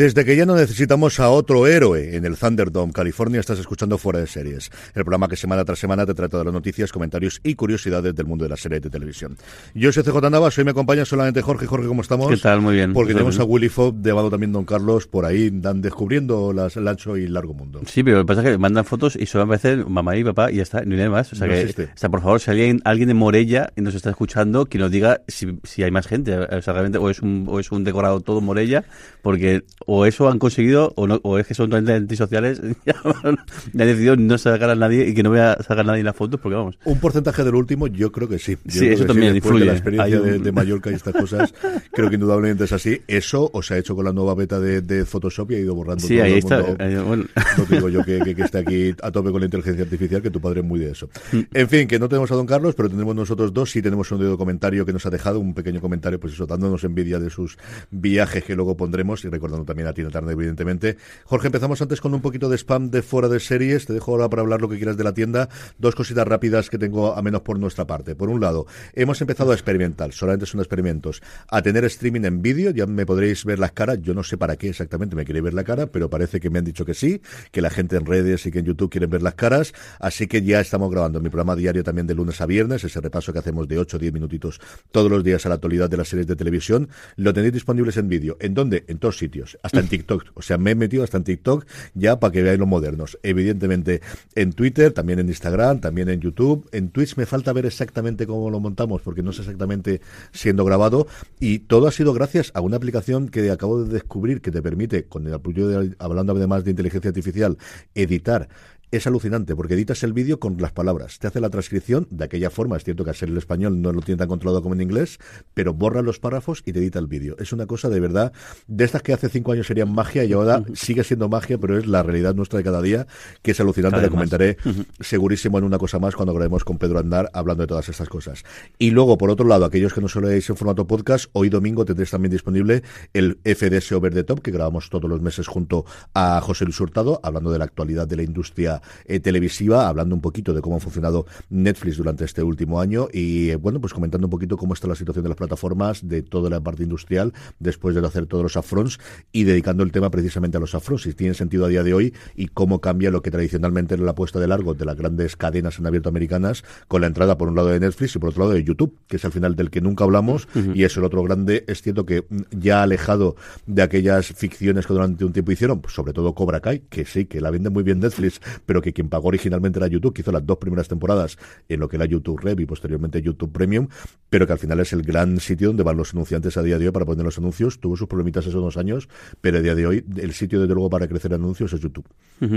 Desde que ya no necesitamos a otro héroe en el Thunderdome, California, estás escuchando Fuera de Series, el programa que semana tras semana te trata de las noticias, comentarios y curiosidades del mundo de las series de televisión. Yo soy CJ Navas, hoy me acompaña solamente Jorge. Jorge, ¿cómo estamos? ¿Qué tal? Muy bien. Porque tenemos a Willy Fobb, llamado también Don Carlos, por ahí, dan descubriendo las, el ancho y largo mundo. Sí, pero lo que pasa es que mandan fotos y solo aparecen mamá y papá y ya está, no hay nada más. O sea, No que, existe. o sea, por favor, si alguien, alguien de Morella nos está escuchando, que nos diga si, si hay más gente. O sea, realmente, o es un, o es un decorado todo Morella, porque o eso han conseguido, o, no, o es que son totalmente antisociales, ya han decidido no sacar a nadie y que no voy a sacar a nadie en las fotos, porque vamos. Un porcentaje del último, yo creo que sí. Yo Sí, eso también después influye. De la experiencia un- de, de Mallorca y estas cosas, creo que indudablemente es así. Eso o se ha hecho con la nueva beta de, de Photoshop y ha ido borrando Sí, todo ahí el está. mundo. eh, bueno. No te digo yo que, que, que esté aquí a tope con la inteligencia artificial, que tu padre es muy de eso. Mm. En fin, que no tenemos a don Carlos, pero tenemos nosotros dos. Sí tenemos un dedo comentario que nos ha dejado, un pequeño comentario, pues eso, dándonos envidia de sus viajes que luego pondremos y recordando también a Tina Turner, evidentemente. Jorge, empezamos antes con un poquito de spam de fuera de series. Te dejo ahora para hablar lo que quieras de la tienda. Dos cositas rápidas que tengo, a menos por nuestra parte. Por un lado, hemos empezado a experimentar, solamente son experimentos, a tener streaming en vídeo. Ya me podréis ver las caras. Yo no sé para qué exactamente me queréis ver la cara, pero parece que me han dicho que sí, que la gente en redes y que en YouTube quieren ver las caras. Así que ya estamos grabando mi programa diario también de lunes a viernes, ese repaso que hacemos de 8 o 10 minutitos todos los días a la actualidad de las series de televisión. Lo tenéis disponibles en vídeo. ¿En dónde? En todos sitios. Hasta en TikTok. O sea, me he metido hasta en TikTok ya para que veáis los modernos. Evidentemente en Twitter, también en Instagram, también en YouTube. En Twitch me falta ver exactamente cómo lo montamos porque no sé exactamente siendo grabado. Y todo ha sido gracias a una aplicación que acabo de descubrir que te permite, con el apoyo de, hablando además de inteligencia artificial, editar es alucinante porque editas el vídeo con las palabras. Te hace la transcripción de aquella forma. Es cierto que al ser el español no lo tiene tan controlado como en inglés, pero borra los párrafos y te edita el vídeo. Es una cosa de verdad de estas que hace cinco años serían magia y ahora sigue siendo magia, pero es la realidad nuestra de cada día que es alucinante. Cada Le comentaré segurísimo en una cosa más cuando grabemos con Pedro Andar hablando de todas estas cosas. Y luego, por otro lado, aquellos que no solo en formato podcast, hoy domingo tendréis también disponible el FDS Over the Top que grabamos todos los meses junto a José Luis Hurtado, hablando de la actualidad de la industria eh, televisiva, hablando un poquito de cómo ha funcionado Netflix durante este último año y, eh, bueno, pues comentando un poquito cómo está la situación de las plataformas, de toda la parte industrial, después de hacer todos los upfronts y dedicando el tema precisamente a los upfronts, si tiene sentido a día de hoy y cómo cambia lo que tradicionalmente era la apuesta de largo de las grandes cadenas en abierto americanas con la entrada por un lado de Netflix y por otro lado de YouTube, que es al final del que nunca hablamos y es el otro grande, es cierto que mm, ya alejado de aquellas ficciones que durante un tiempo hicieron, pues sobre todo Cobra Kai, que sí, que la vende muy bien Netflix, pero que quien pagó originalmente era YouTube, que hizo las dos primeras temporadas en lo que era YouTube Rev y posteriormente YouTube Premium, pero que al final es el gran sitio donde van los anunciantes a día de hoy para poner los anuncios. Tuvo sus problemitas esos dos años, pero a día de hoy el sitio desde luego para crecer anuncios es YouTube.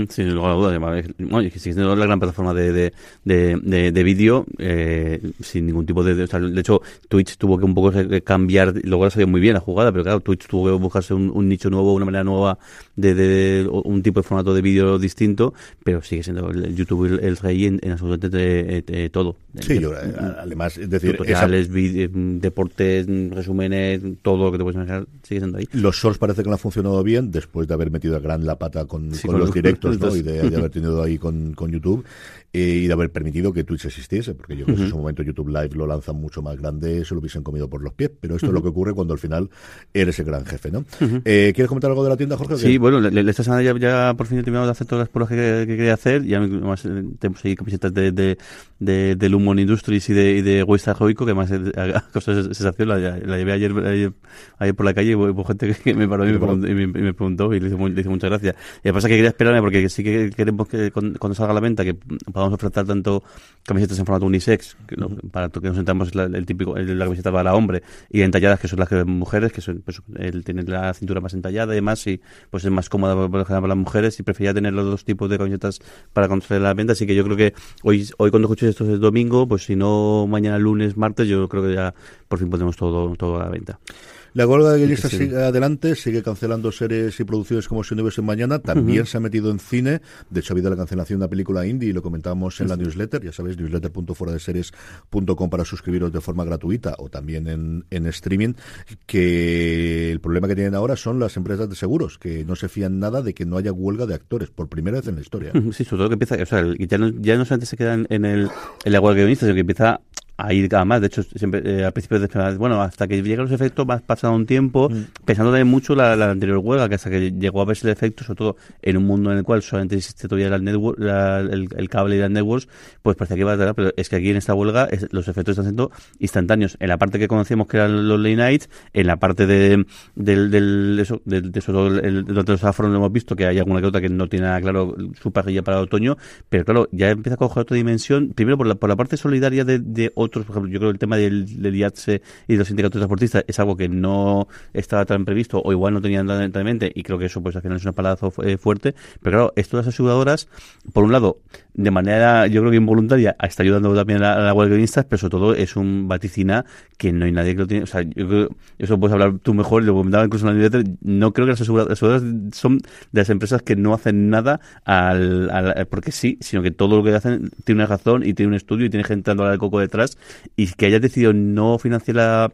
Sin lugar a dudas, es- la gran plataforma de, de, de, de- de vídeo eh, sin ningún tipo de, o sea, de hecho Twitch tuvo que un poco eh, cambiar, luego ha salido muy bien la jugada, pero claro, Twitch tuvo que buscarse un nicho nuevo, una manera nueva de, de- un tipo de formato de vídeo distinto, pero sigue siendo el, YouTube el, el rey en, en absolutamente eh, eh, todo. Sí, yo, eh, además, es decir, esa- tutoriales, vide- deportes, resúmenes, todo lo que te puedes imaginar sigue siendo ahí. Los Shorts parece que no han funcionado bien después de haber metido a gran la pata con, Sí, con con los los- directos ¿no? y de, de haber tenido ahí con, con YouTube eh, y de haber permitido que Twitch existiese, porque yo creo que en su momento YouTube Live lo lanzan mucho más grande, se lo hubiesen comido por los pies, pero esto es lo que ocurre cuando al final eres el gran jefe, ¿no? eh, ¿Quieres comentar algo de la tienda, Jorge? Sí, bueno, le- le- esta semana ya, ya por fin he terminado de hacer todas las pruebas que, que quería hacer. Ya además eh, tenemos ahí camisetas de, de, de, de Lumon Industries y de, y de West Heroico, que además eh, ha causado sensación. La, la llevé ayer, ayer, ayer por la calle y hubo gente que, me paró y me, preguntó, y me, y me preguntó y le hice, mu- le muchas gracias. Y lo que pasa es que quería esperarme porque sí que queremos que cuando, cuando salga a la venta que podamos ofertar tanto camisetas en formato unisex, que no- para que nos sentamos la, el típico, el- la camiseta para hombre, y entalladas que son las que mujeres, que son, pues, él tiene la cintura más entallada y demás, y pues es más cómoda para las mujeres, y prefería tener los dos tipos de camisetas para a la venta, así que yo creo que hoy, hoy cuando escuches esto es domingo, pues si no mañana lunes, martes, yo creo que ya por fin podemos todo, todo a la venta. La huelga de guionistas Sí, sí. sigue adelante, sigue cancelando series y producciones como si no hubiese mañana. También se ha metido en cine. De hecho, ha habido la cancelación de una película indie y lo comentábamos en la newsletter. Ya sabéis, newsletter.fueradeseries.com para suscribiros de forma gratuita o también en, en streaming. Que el problema que tienen ahora son las empresas de seguros, que no se fían nada de que no haya huelga de actores por primera vez en la historia. Sí, sobre todo que empieza, o sea, ya no, ya no solamente se queda en el, en la huelga de guionistas, sino que empieza a ir a más. De hecho, siempre eh, al principio de bueno, hasta que llegan los efectos va pasado un tiempo, mm. pensando también mucho la, la, anterior huelga, que hasta que llegó a verse el efecto, sobre todo en un mundo en el cual solamente existe todavía el, network, el, cable y las networks, pues parecía que iba a dar, pero es que aquí en esta huelga los efectos están siendo instantáneos. En la parte que conocíamos que eran los late nights, en la parte de, del, del eso, de, de eso, el, donde los afros hemos visto que hay alguna que otra que no tiene nada claro su parrilla para otoño, pero claro, ya empieza a coger otra dimensión, primero por la, por la parte solidaria de, de otros, por ejemplo, yo creo que el tema del, del IATSE y de los sindicatos transportistas es algo que no estaba tan previsto o igual no tenían tan en mente y creo que eso pues al final es un palazo eh, fuerte, pero claro, esto de las aseguradoras, por un lado, de manera yo creo que involuntaria, está ayudando también a, la de pero sobre todo es un vaticina que no hay nadie que lo tiene, o sea, yo creo, eso puedes hablar tú mejor, lo comentaba incluso en la newsletter, no creo que las aseguradoras son de las empresas que no hacen nada al, al, porque sí, sino que todo lo que hacen tiene una razón y tiene un estudio y tiene gente dando al coco detrás y que hayas decidido no financiar la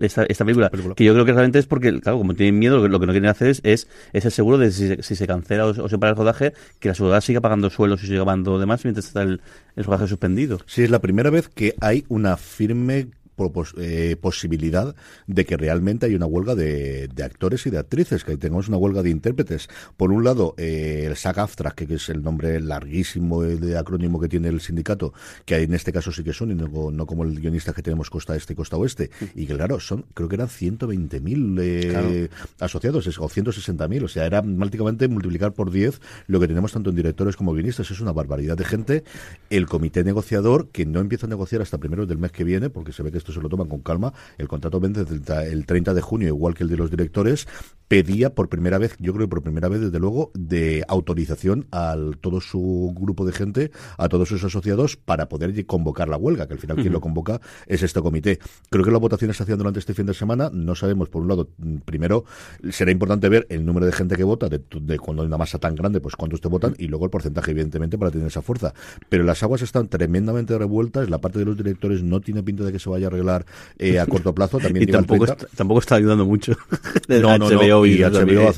esta, película, que yo creo que realmente es porque, claro, como tienen miedo, lo que, no quieren hacer es, es, el seguro de si, se cancela o, se para el rodaje, que la seguridad siga pagando suelos y siga pagando demás mientras está el, el rodaje suspendido. Sí, es la primera vez que hay una firme eh, posibilidad de que realmente hay una huelga de, actores y de actrices, que tengamos una huelga de intérpretes. Por un lado, eh, el SAG-AFTRA, que, es el nombre larguísimo de acrónimo que tiene el sindicato, que en este caso sí que son, y no, como el guionista que tenemos costa este y costa oeste, y que claro, son, creo que eran 120.000 eh, asociados, o 160.000, o sea, era prácticamente multiplicar por 10 lo que tenemos tanto en directores como guionistas, es una barbaridad de gente. El comité negociador, que no empieza a negociar hasta primero del mes que viene, porque se ve que esto se lo toman con calma. El contrato vence el 30 de junio, igual que el de los directores. Pedía por primera vez, yo creo que por primera vez, desde luego, de autorización a todo su grupo de gente, a todos sus asociados, para poder convocar la huelga, que al final quien lo convoca es este comité. Creo que las votaciones se hacían durante este fin de semana. No sabemos, por un lado, primero, será importante ver el número de gente que vota, de, cuando hay una masa tan grande, pues cuántos te votan, y luego el porcentaje, evidentemente, para tener esa fuerza. Pero las aguas están tremendamente revueltas. La parte de los directores no tiene pinta de que se vaya a arreglar eh, a corto plazo. También y tampoco está, tampoco está ayudando mucho. no, no, HBO y, HBO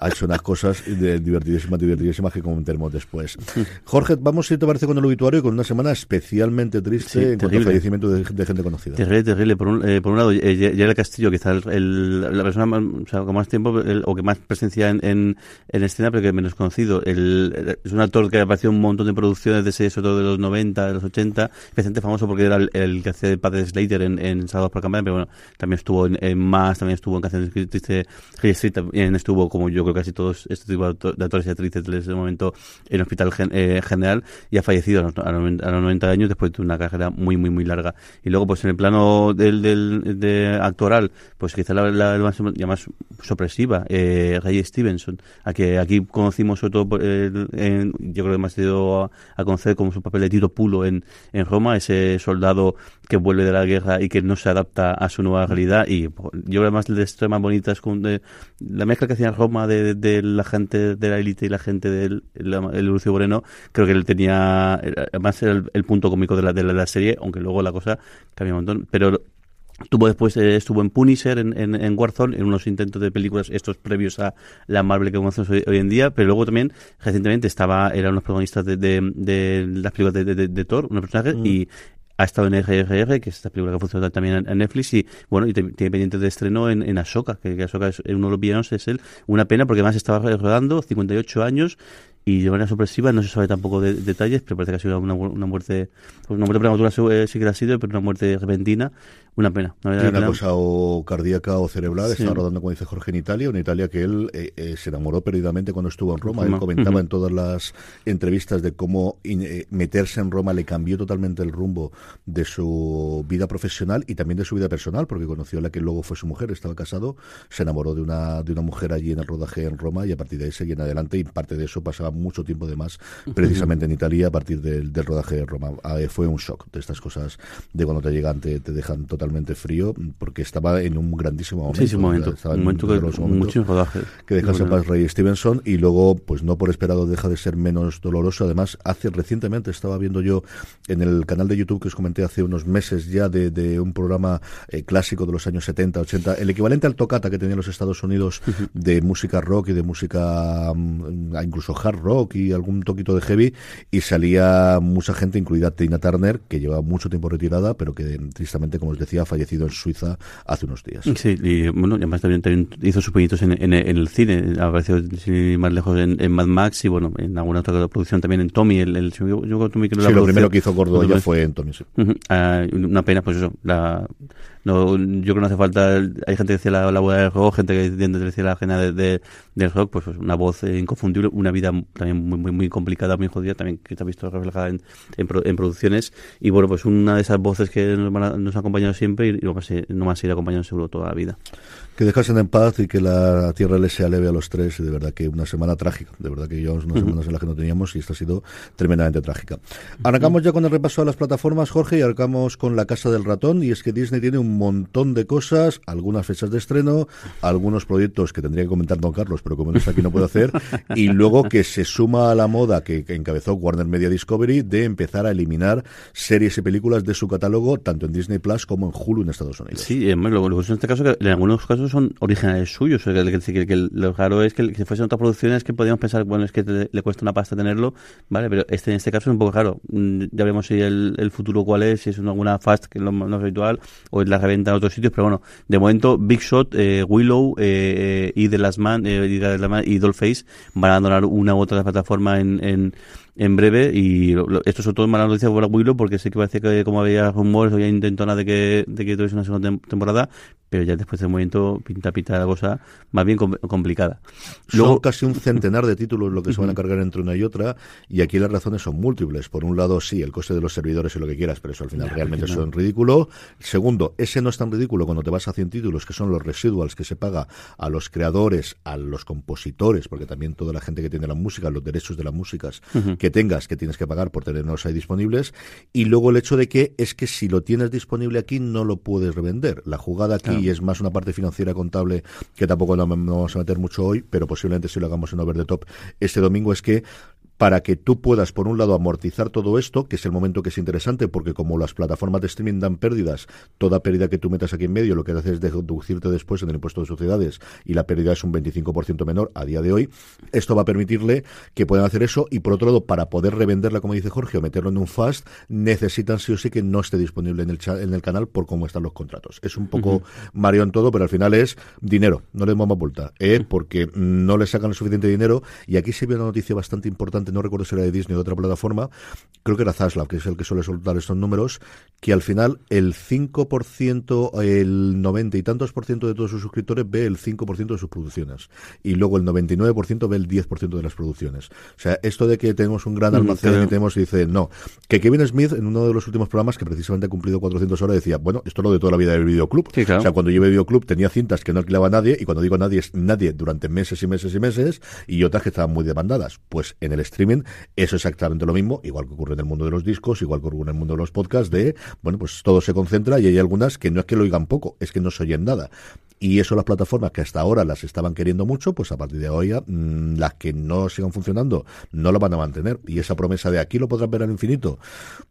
ha hecho unas cosas divertidísimas, divertidísimas que comentaremos después. Jorge, vamos, si te parece, con el obituario con una semana especialmente triste en cuanto al fallecimiento de, gente conocida. Terrible, terrible. Por un, eh, por un lado, eh, ya el Castillo, quizá el, la persona o sea, con más tiempo o que más presencia en, en, en, escena, pero que menos conocido. El, es un actor que ha aparecido en un montón de producciones de ese, sobre todo de los 90, de los 80, especialmente famoso porque era el, que hacía de padre de Slater en, en Sábados por Campaña, pero bueno, también estuvo en, más, también estuvo en Canciones Triste Street, también estuvo, como yo creo casi todos este tipo de actores y actrices en ese momento en Hospital eh, General y ha fallecido a los, a los, 90 años después de una carrera muy, muy, muy larga. Y luego, pues en el plano del, del de actoral, pues quizá la, la, más, ya más sorpresiva, eh, Ray Stevenson, a que aquí conocimos sobre todo, en, yo creo que más dio a, a, conocer como su papel de Tito Pulo en, en Roma, ese soldado que vuelve de la guerra y que no se adapta a su nueva realidad. Y yo creo que más de las más bonitas con de, la mezcla que hacía Roma de, de, la gente de la élite y la gente del el Lucio Moreno, creo que él tenía, además era el, punto cómico de la, de la, serie, aunque luego la cosa cambia un montón. Pero Tuvo después, eh, estuvo en Punisher, en, en, en, Warzone, en unos intentos de películas, estos previos a la Marvel que conocemos hoy, en día, pero luego también, recientemente, estaba, eran los protagonistas de, de, de las películas de, de, Thor, unos personajes, mm. y ha estado en RRR, que es esta película que funciona también en, Netflix, y bueno, y tiene pendiente de estreno en, en Ashoka, que, Ashoka es uno de los villanos, es él. Una pena porque además estaba rodando, 58 años, y de manera sorpresiva, no se sabe tampoco de, detalles, pero parece que ha sido una, una muerte, una muerte prematura eh, sí que ha sido, pero una muerte repentina, una pena. Una, una cosa o cardíaca o cerebral, estaba rodando, como dice Jorge, en Italia, una Italia que él eh, eh, se enamoró perdidamente cuando estuvo en Roma. Él comentaba en todas las entrevistas de cómo meterse en Roma le cambió totalmente el rumbo de su vida profesional y también de su vida personal, porque conoció a la que luego fue su mujer, estaba casado, se enamoró de una, de una mujer allí en el rodaje en Roma y a partir de ahí seguía en adelante y parte de eso pasaba mucho tiempo de más precisamente en Italia a partir del, rodaje de Roma. Ah, fue un shock de estas cosas de cuando te llegan, te, te dejan totalmente totalmente frío porque estaba en un grandísimo momento. Sí, sí, un momento. Estaba un en momento que los momentos muchísimo rodaje. que en Bueno, paz Ray Stevenson y luego pues no por esperado deja de ser menos doloroso además hace recientemente estaba viendo yo en el canal de YouTube que os comenté hace unos meses ya de, de un programa eh, clásico de los años 70 80 el equivalente al tocata que tenía los Estados Unidos de música rock y de música mm, incluso hard rock y algún toquito de heavy y salía mucha gente incluida Tina Turner que lleva mucho tiempo retirada pero que tristemente como os decía ha fallecido en Suiza hace unos días Sí, y bueno, además también, también hizo sus pinitos en, en, en el cine, apareció sin ir más lejos en, en Mad Max y bueno, en alguna otra producción también en Tommy, el, el yo, yo creo que Tommy que no Sí, lo primero que hizo Gordo ya fue en Tommy sí. Ujú. Ah, una pena, pues eso. La, no, yo creo que no hace falta. Hay gente que decía la, la boda del rock, gente que decía la ajena de, de- del rock, pues, pues una voz eh, inconfundible, una vida también muy, muy, muy complicada, muy jodida, también que ha visto reflejada en, en, en producciones. Y bueno, pues una de esas voces que nos, nos ha acompañado siempre y no va a ser- no a seguir acompañando seguro toda la vida. Que dejasen en paz y que la tierra les sea leve a los tres. Y de verdad que una semana trágica. De verdad que llevamos unas semanas en las que no teníamos y esta ha sido tremendamente trágica. Arrancamos ya con el repaso a las plataformas, Jorge, y arrancamos con La Casa del Ratón. Y es que Disney tiene un montón de cosas, algunas fechas de estreno, algunos proyectos que tendría que comentar Don Carlos, pero como no está aquí no puedo hacer. Y luego que se suma a la moda que, que encabezó Warner Media Discovery de empezar a eliminar series y películas de su catálogo, tanto en Disney Plus como en Hulu en Estados Unidos. Sí, lo, lo curioso en este caso que en algunos casos son originales suyos. O sea, que, que- lo raro es que, si fuesen otras producciones que podríamos pensar, bueno, es que te- le cuesta una pasta tenerlo, ¿vale? Pero este en este caso es un poco raro. Mm, Ya veremos si el, futuro cuál es, si es una, alguna fast que es lo más habitual o es la reventa en otros sitios, pero bueno, de momento Big Shot, eh, Willow eh, eh, y The Last Man, eh, y, The Man y Dollface van a abandonar una u otra plataforma en, en, en breve y lo- esto sobre todo es mala noticia para Willow porque sé que parece que como había rumores había intentona de que de que tuviese una segunda tem- temporada pero ya después del momento pinta pinta la cosa más bien com- complicada Son casi un centenar de títulos lo que se van a cargar entre una y otra, y aquí las razones son múltiples. Por un lado, sí, el coste de los servidores y lo que quieras, pero eso al final realmente no. son ridículo. Segundo, ese no es tan ridículo cuando te vas a 100 títulos, que son los residuals que se paga a los creadores, a los compositores, porque también toda la gente que tiene la música, los derechos de las músicas que tengas, que tienes que pagar por tenerlos ahí disponibles. Y luego el hecho de que es que si lo tienes disponible aquí, no lo puedes revender. La jugada aquí Claro. es más una parte financiera contable que tampoco no vamos a meter mucho hoy, pero posiblemente si lo hagamos en Over the Top este domingo es que para que tú puedas, por un lado, amortizar todo esto, que es el momento que es interesante, porque como las plataformas de streaming dan pérdidas, toda pérdida que tú metas aquí en medio lo que hace es deducirte después en el impuesto de sociedades y la pérdida es un 25% menor a día de hoy. Esto va a permitirle que puedan hacer eso y, por otro lado, para poder revenderla, como dice Jorge, o meterlo en un fast, necesitan sí o sí que no esté disponible en el, en el canal por cómo están los contratos. Es un poco mareo en todo, pero al final es dinero, no le damos más vuelta, ¿eh? porque no le sacan el suficiente dinero. Y aquí se vio una noticia bastante importante, no recuerdo si era de Disney o de otra plataforma, creo que era Zaslav, que es el que suele soltar estos números, que al final el 5%, el 90 y tantos por ciento de todos sus suscriptores ve el 5% de sus producciones. Y luego el 99% ve el 10% de las producciones. O sea, esto de que tenemos un gran Mm, almacén y tenemos, dice, no. Que Kevin Smith, en uno de los últimos programas, que precisamente ha cumplido 400 horas, decía, bueno, esto es lo de toda la vida del videoclub. Sí, claro. O sea, cuando yo videoclub tenía cintas que no alquilaba a nadie, y cuando digo nadie es nadie durante meses y meses y meses, y otras que estaban muy demandadas. Pues en el streaming eso es exactamente lo mismo, igual que ocurre en el mundo de los discos, igual que ocurre en el mundo de los podcasts, de, bueno, pues todo se concentra y hay algunas que no es que lo oigan poco, es que no se oyen nada. Y eso las plataformas que hasta ahora las estaban queriendo mucho, pues a partir de hoy mm, las que no sigan funcionando no lo van a mantener. Y esa promesa de aquí lo podrás ver al infinito,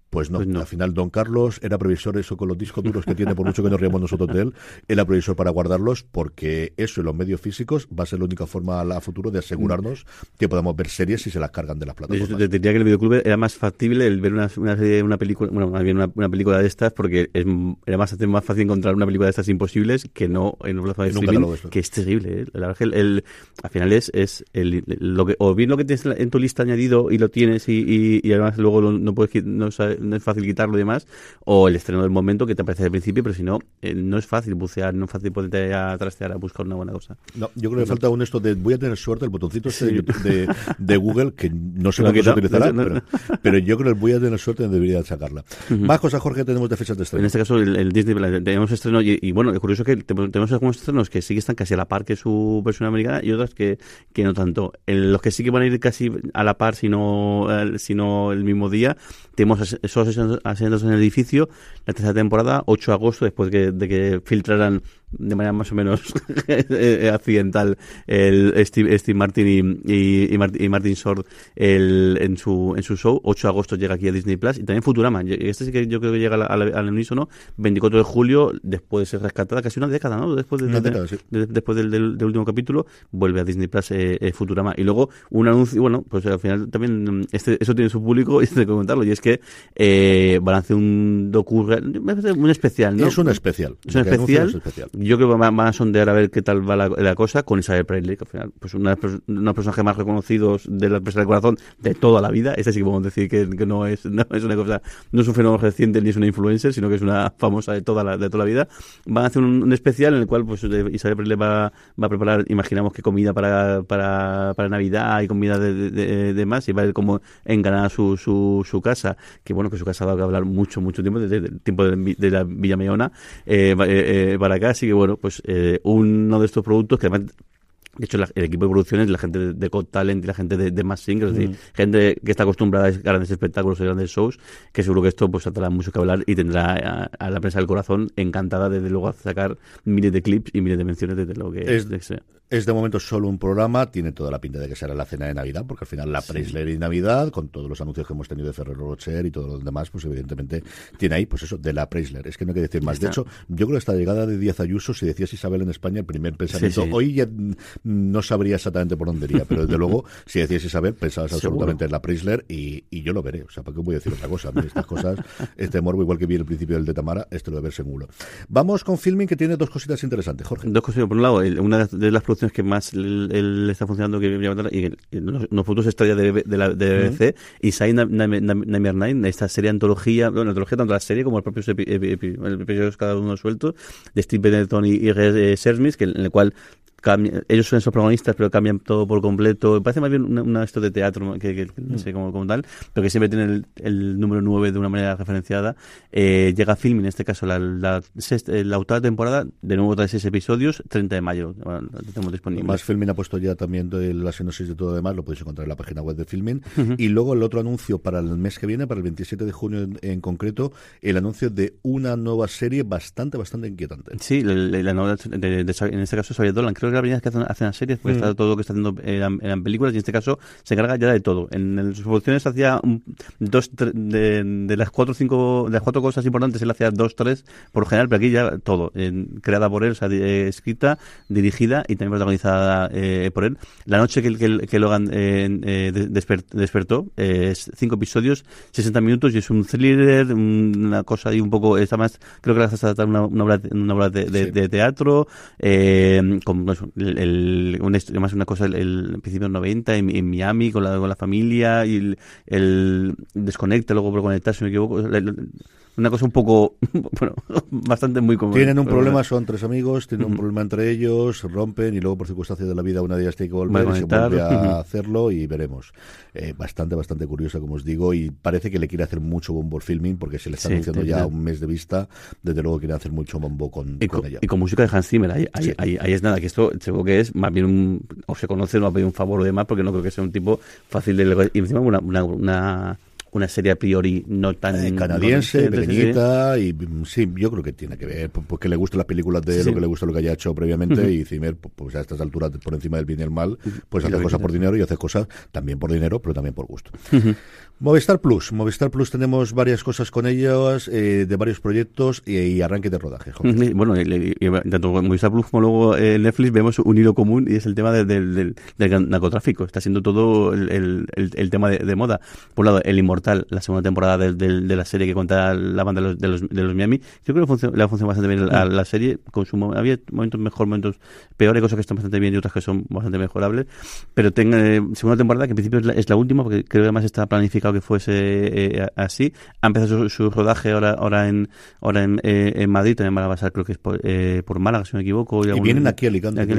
pues no. Pues no. Al final Don Carlos era previsor eso con los discos duros que tiene, por mucho que nos riamos nosotros de él, era previsor para guardarlos porque eso y los medios físicos va a ser la única forma a futuro de asegurarnos que podamos ver series si se las cargan de las Yo plataformas. te diría que el videoclub era más factible el ver una, una serie, una película, bueno, más bien una, una película de estas, porque es, era más, más fácil encontrar una película de estas imposibles que no en En un catálogo de que es terrible. ¿eh? La el, el- al final es, es el, lo que, o bien lo que tienes en tu lista añadido y lo tienes y, y, y además luego lo- no puedes no, sa- no es fácil quitarlo y demás, o el estreno del momento que te aparece al principio, pero si no, eh, no es fácil bucear, no es fácil ponerte a trastear a buscar una buena cosa. No, yo creo que falta un esto de voy a tener suerte, el botoncito este de, Sí. YouTube- de, de Google, que no sé Lo cuándo se utilizará, No, no, pero, pero yo creo que voy a tener suerte debería sacarla. Más cosas, Jorge, tenemos de fechas de En estreno. este caso, el, el Disney tenemos estreno y, y bueno, lo curioso es que te- tenemos algunos estrenos que sí que están casi a la par que su versión americana y otras que, que no tanto. En los que sí que van a ir casi a la par, si no, si no el mismo día, tenemos esos asesinatos en el edificio, la tercera temporada, 8 de agosto, después de que filtraran de manera más o menos eh, accidental el Steve, Steve Martin y, y, Martin Short el, en su en su show. 8 de agosto llega aquí a Disney Plus y también Futurama. Este sí que yo creo que llega al, unísono. 24 de julio después de ser rescatada casi una década ¿no? después, de, después del, del, último capítulo vuelve a Disney Plus eh, eh, Futurama. Y luego un anuncio bueno pues al final también este, eso tiene su público y este que comentarlo y es que eh, van a hacer un docu un especial ¿no? es un especial es un especial yo creo que van, a sondear a ver qué tal va la, cosa con Isabel Presley, que al final, pues una, de los personajes más reconocidos de la empresa del corazón de toda la vida. Este sí que podemos decir que, no, es, no es una cosa, no es un fenómeno reciente ni es una influencer, sino que es una famosa de toda la, de toda la vida. Van a hacer un, especial en el cual pues Isabel Presley va, va a preparar, imaginamos que comida para, para, para Navidad y comida de, de, más, y va a ver cómo enganar su, su, su casa, que bueno, que su casa va a hablar mucho, mucho tiempo, desde el tiempo de, la Villa Meona eh, eh, para acá, así que bueno, pues eh, uno de estos productos que además de hecho, el equipo de producción es la gente de, de Talent y la gente de, de Mass Singer, es decir, mm. gente que está acostumbrada a grandes espectáculos y grandes shows, que seguro que esto pues tendrá mucho que hablar y tendrá a, la prensa del corazón encantada desde luego a sacar miles de clips y miles de menciones de lo que es. es es de momento solo un programa, tiene toda la pinta de que será la cena de Navidad, porque al final la sí. y Navidad, con todos los anuncios que hemos tenido de Ferrero Rocher y todo lo demás, pues evidentemente tiene ahí, pues eso, de la Preisler. Es que no hay que decir más. De hecho, yo creo que esta llegada de Díaz Ayuso, si decías Isabel en España, el primer pensamiento, hoy ya no sabría exactamente por dónde iría, pero desde luego, si decías Isabel, pensabas absolutamente en la Preisler y, y, yo lo veré. O sea, ¿para qué voy a decir otra cosa? estas cosas, este morbo, igual que vi el principio del de Tamara, esto lo de ver seguro. Vamos con Filming, que tiene dos cositas interesantes, Jorge. Dos cositas. Por un lado, una de las producciones que más él, está funcionando que y, los, los futuros estrellas de, de, la de BBC y Sai Nightmare Nine, esta serie antología, bueno, antología tanto la serie como los propios episodios cada uno suelto de Steve Benetton y, y eh, Sersmith, que en el cual ellos son esos protagonistas, pero cambian todo por completo. Parece más bien una, esto de teatro, que, no sé cómo, como tal, pero que siempre tiene el, número 9 de una manera referenciada. Eh, llega a film, en este caso, la, la, la, octava temporada, de nuevo de seis episodios, 30 de mayo. Bueno, lo tenemos disponible. Más Filmin ha puesto ya también la sinopsis de todo lo demás, lo podéis encontrar en la página web de Filmin. Y luego el otro anuncio para el mes que viene, para el 27 de junio en, concreto, el anuncio de una nueva serie bastante, bastante inquietante. Sí, la, nueva, de, en este caso, Xavier Dolan, creo que la primera vez que hacen, hacen las series, porque mm. está todo lo que está haciendo en, películas, y en este caso se encarga ya de todo. En, sus producciones hacía dos, de, las cuatro cinco, de las cuatro cosas importantes, él hacía dos, tres, por general, pero aquí ya todo, creada por él, o sea, eh, escrita, dirigida y también protagonizada eh, por él. La noche que, que, que Logan eh, despertó, es cinco episodios, 60 minutos, y es un thriller, una cosa ahí un poco, está más, creo que la vas a tratar una, una obra, una obra de, de, teatro, con el, el más una cosa el, el principio de 90 en, Miami con la, con la familia y el, desconecte luego por conectar si me equivoco una cosa un poco, bueno, bastante muy común. Tienen un problema, son tres amigos, tienen un problema entre ellos, rompen y luego por circunstancias de la vida una de ellas tiene que volver y se vuelve a hacerlo y veremos. Eh, bastante, bastante curiosa, como os digo, y parece que le quiere hacer mucho bombo el filming porque se le está anunciando ya un mes de vista, desde luego quiere hacer mucho bombo con, y con, ella. Y con música de Hans Zimmer, ahí, ahí, ahí, es nada, que esto seguro que es más bien un, o se conoce, no ha pedido un favor o demás, porque no creo que sea un tipo fácil de... Y encima una, una, una una serie a priori no tan eh, canadiense, pequeñita y mm, sí, yo creo que tiene que ver porque le gustan las películas de lo que le gusta lo que haya hecho previamente y Zimmer pues a estas alturas por encima del bien y el mal pues hace cosas por dinero y hace cosas también por dinero pero también por gusto. Movistar Plus, Movistar Plus tenemos varias cosas con ellos, eh, de varios proyectos y, arranque de rodaje. Bueno, tanto Movistar Plus como luego eh, Netflix vemos un hilo común y es el tema del, narcotráfico. Está siendo todo el, el, tema de, moda. Por un lado, El Inmortal, la segunda temporada de, la serie que cuenta la banda de los, de los, de los Miami. Yo creo que le ha funcionado bastante bien la, la serie. Con su, había momentos mejor, momentos peores, cosas que están bastante bien y otras que son bastante mejorables. Pero tenga eh, segunda temporada que en principio es la, es la última porque creo que además está planificado que fuese eh, así. Ha empezado su, rodaje ahora ahora en ahora en, eh, en Madrid, también va a pasar, creo que es por, eh, por Málaga, si no me equivoco. Y, vienen aquí a Alicante, aquí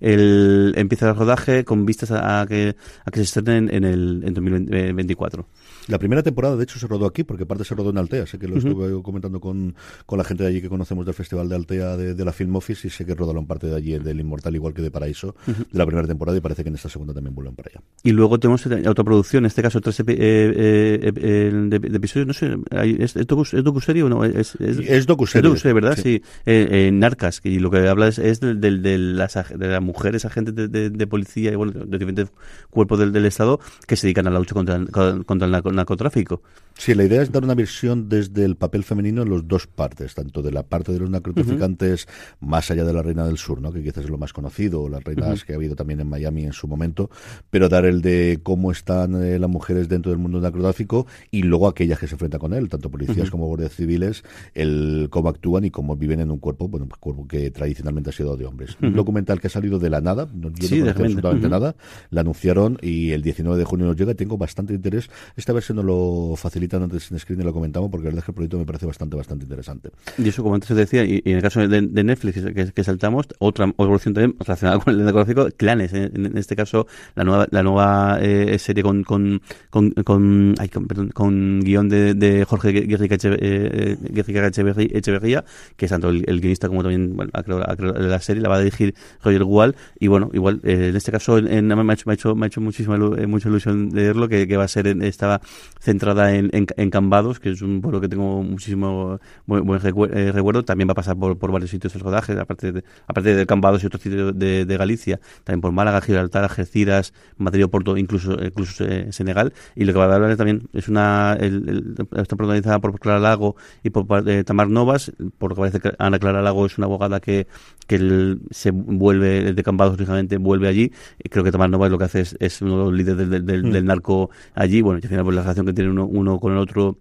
el, empieza el rodaje con vistas a, que, a que se estrenen en, el en 2024. Pedro. La primera temporada, de hecho, se rodó aquí, porque parte se rodó en Altea. Sé que lo estuve comentando con, con, la gente de allí que conocemos del Festival de Altea de, la Film Office y sé que rodaron parte de allí, del Inmortal, igual que de Paraíso, de la primera temporada y parece que en esta segunda también vuelven para allá. Y luego tenemos autoproducción, en este caso tres eh, eh, eh, de, episodios, no sé, ¿es, es, docuserie o no? Es, es, es docuserie. ¿verdad? Sí. en Narcas, y lo que habla es, de, de, las, de las mujeres agentes de, policía y bueno, de diferentes cuerpos del, del Estado que se dedican a la lucha contra, contra el narcotráfico. Sí, la idea es dar una visión desde el papel femenino en las dos partes, tanto de la parte de los narcotraficantes más allá de la Reina del Sur, ¿no? que quizás es lo más conocido, o las reinas que ha habido también en Miami en su momento, pero dar el de cómo están eh, las mujeres dentro del mundo narcotráfico y luego aquellas que se enfrentan con él, tanto policías como guardias civiles, el cómo actúan y cómo viven en un cuerpo, bueno, un cuerpo que tradicionalmente ha sido de hombres. Un documental que ha salido de la nada, no, yo no absolutamente nada, la anunciaron y el 19 de junio nos llega, tengo bastante interés. Esta vez se nos lo facilitan antes en screen y lo comentamos porque el proyecto me parece bastante, bastante interesante. Y eso, como antes se decía, y, en el caso de, Netflix que, saltamos, otra evolución también relacionada con el negociado, Clanes, en, este caso, la nueva, la nueva eh, serie con, con, con, con, perdón, con guion de, Jorge Guerrica eh, Echeverría, que es tanto el, guionista como también bueno, la serie, la va a dirigir Roger Gual, y bueno, igual, eh, en este caso, en, me, ha hecho, me, ha hecho, me ha hecho muchísima mucha ilusión leerlo, que, que va a ser, estaba centrada en, en, Cambados, que es un pueblo que tengo muchísimo buen, eh, recuerdo, también va a pasar por, por varios sitios del rodaje, aparte de, aparte de Cambados y otros sitios de, de, Galicia, también por Málaga, Gibraltar, Algeciras, Madrid, Porto, incluso, incluso eh, Senegal, y lo que va a hablar también es una, el, está protagonizada por Clara Lago y por eh, Tamar Novas, por lo que parece que Ana Clara Lago es una abogada que, que se vuelve de Cambados originalmente, vuelve allí, y creo que Tamar Novas lo que hace es, es uno de los líderes del, del, del, mm. narco allí, bueno, y al final pues la relación que tiene uno, uno con el otro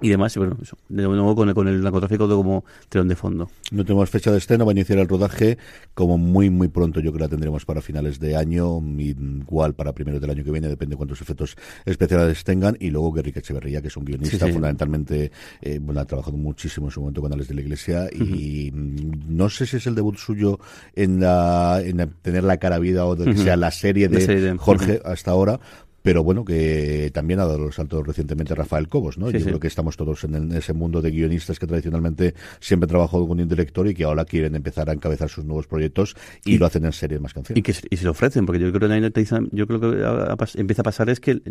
y demás, y bueno, eso, de nuevo con el, con el narcotráfico como telón de fondo. No tenemos fecha de estreno, va a iniciar el rodaje como muy, muy pronto, yo creo que la tendremos para finales de año, igual para primeros del año que viene, depende de cuántos efectos especiales tengan, y luego Guerrica Echeverría, que es un guionista, fundamentalmente, eh, bueno, ha trabajado muchísimo en su momento con Alex de la Iglesia, y no sé si es el debut suyo en, la, en tener la cara vida o de que sea la serie de, Jorge hasta ahora, pero bueno, que también ha dado los saltos recientemente Rafael Cobos, ¿no? Yo creo que estamos todos en, ese mundo de guionistas que tradicionalmente siempre ha trabajado con un director y que ahora quieren empezar a encabezar sus nuevos proyectos y, lo hacen en series más canciones. Y que y se lo ofrecen, porque yo creo que yo creo que empieza a pasar es que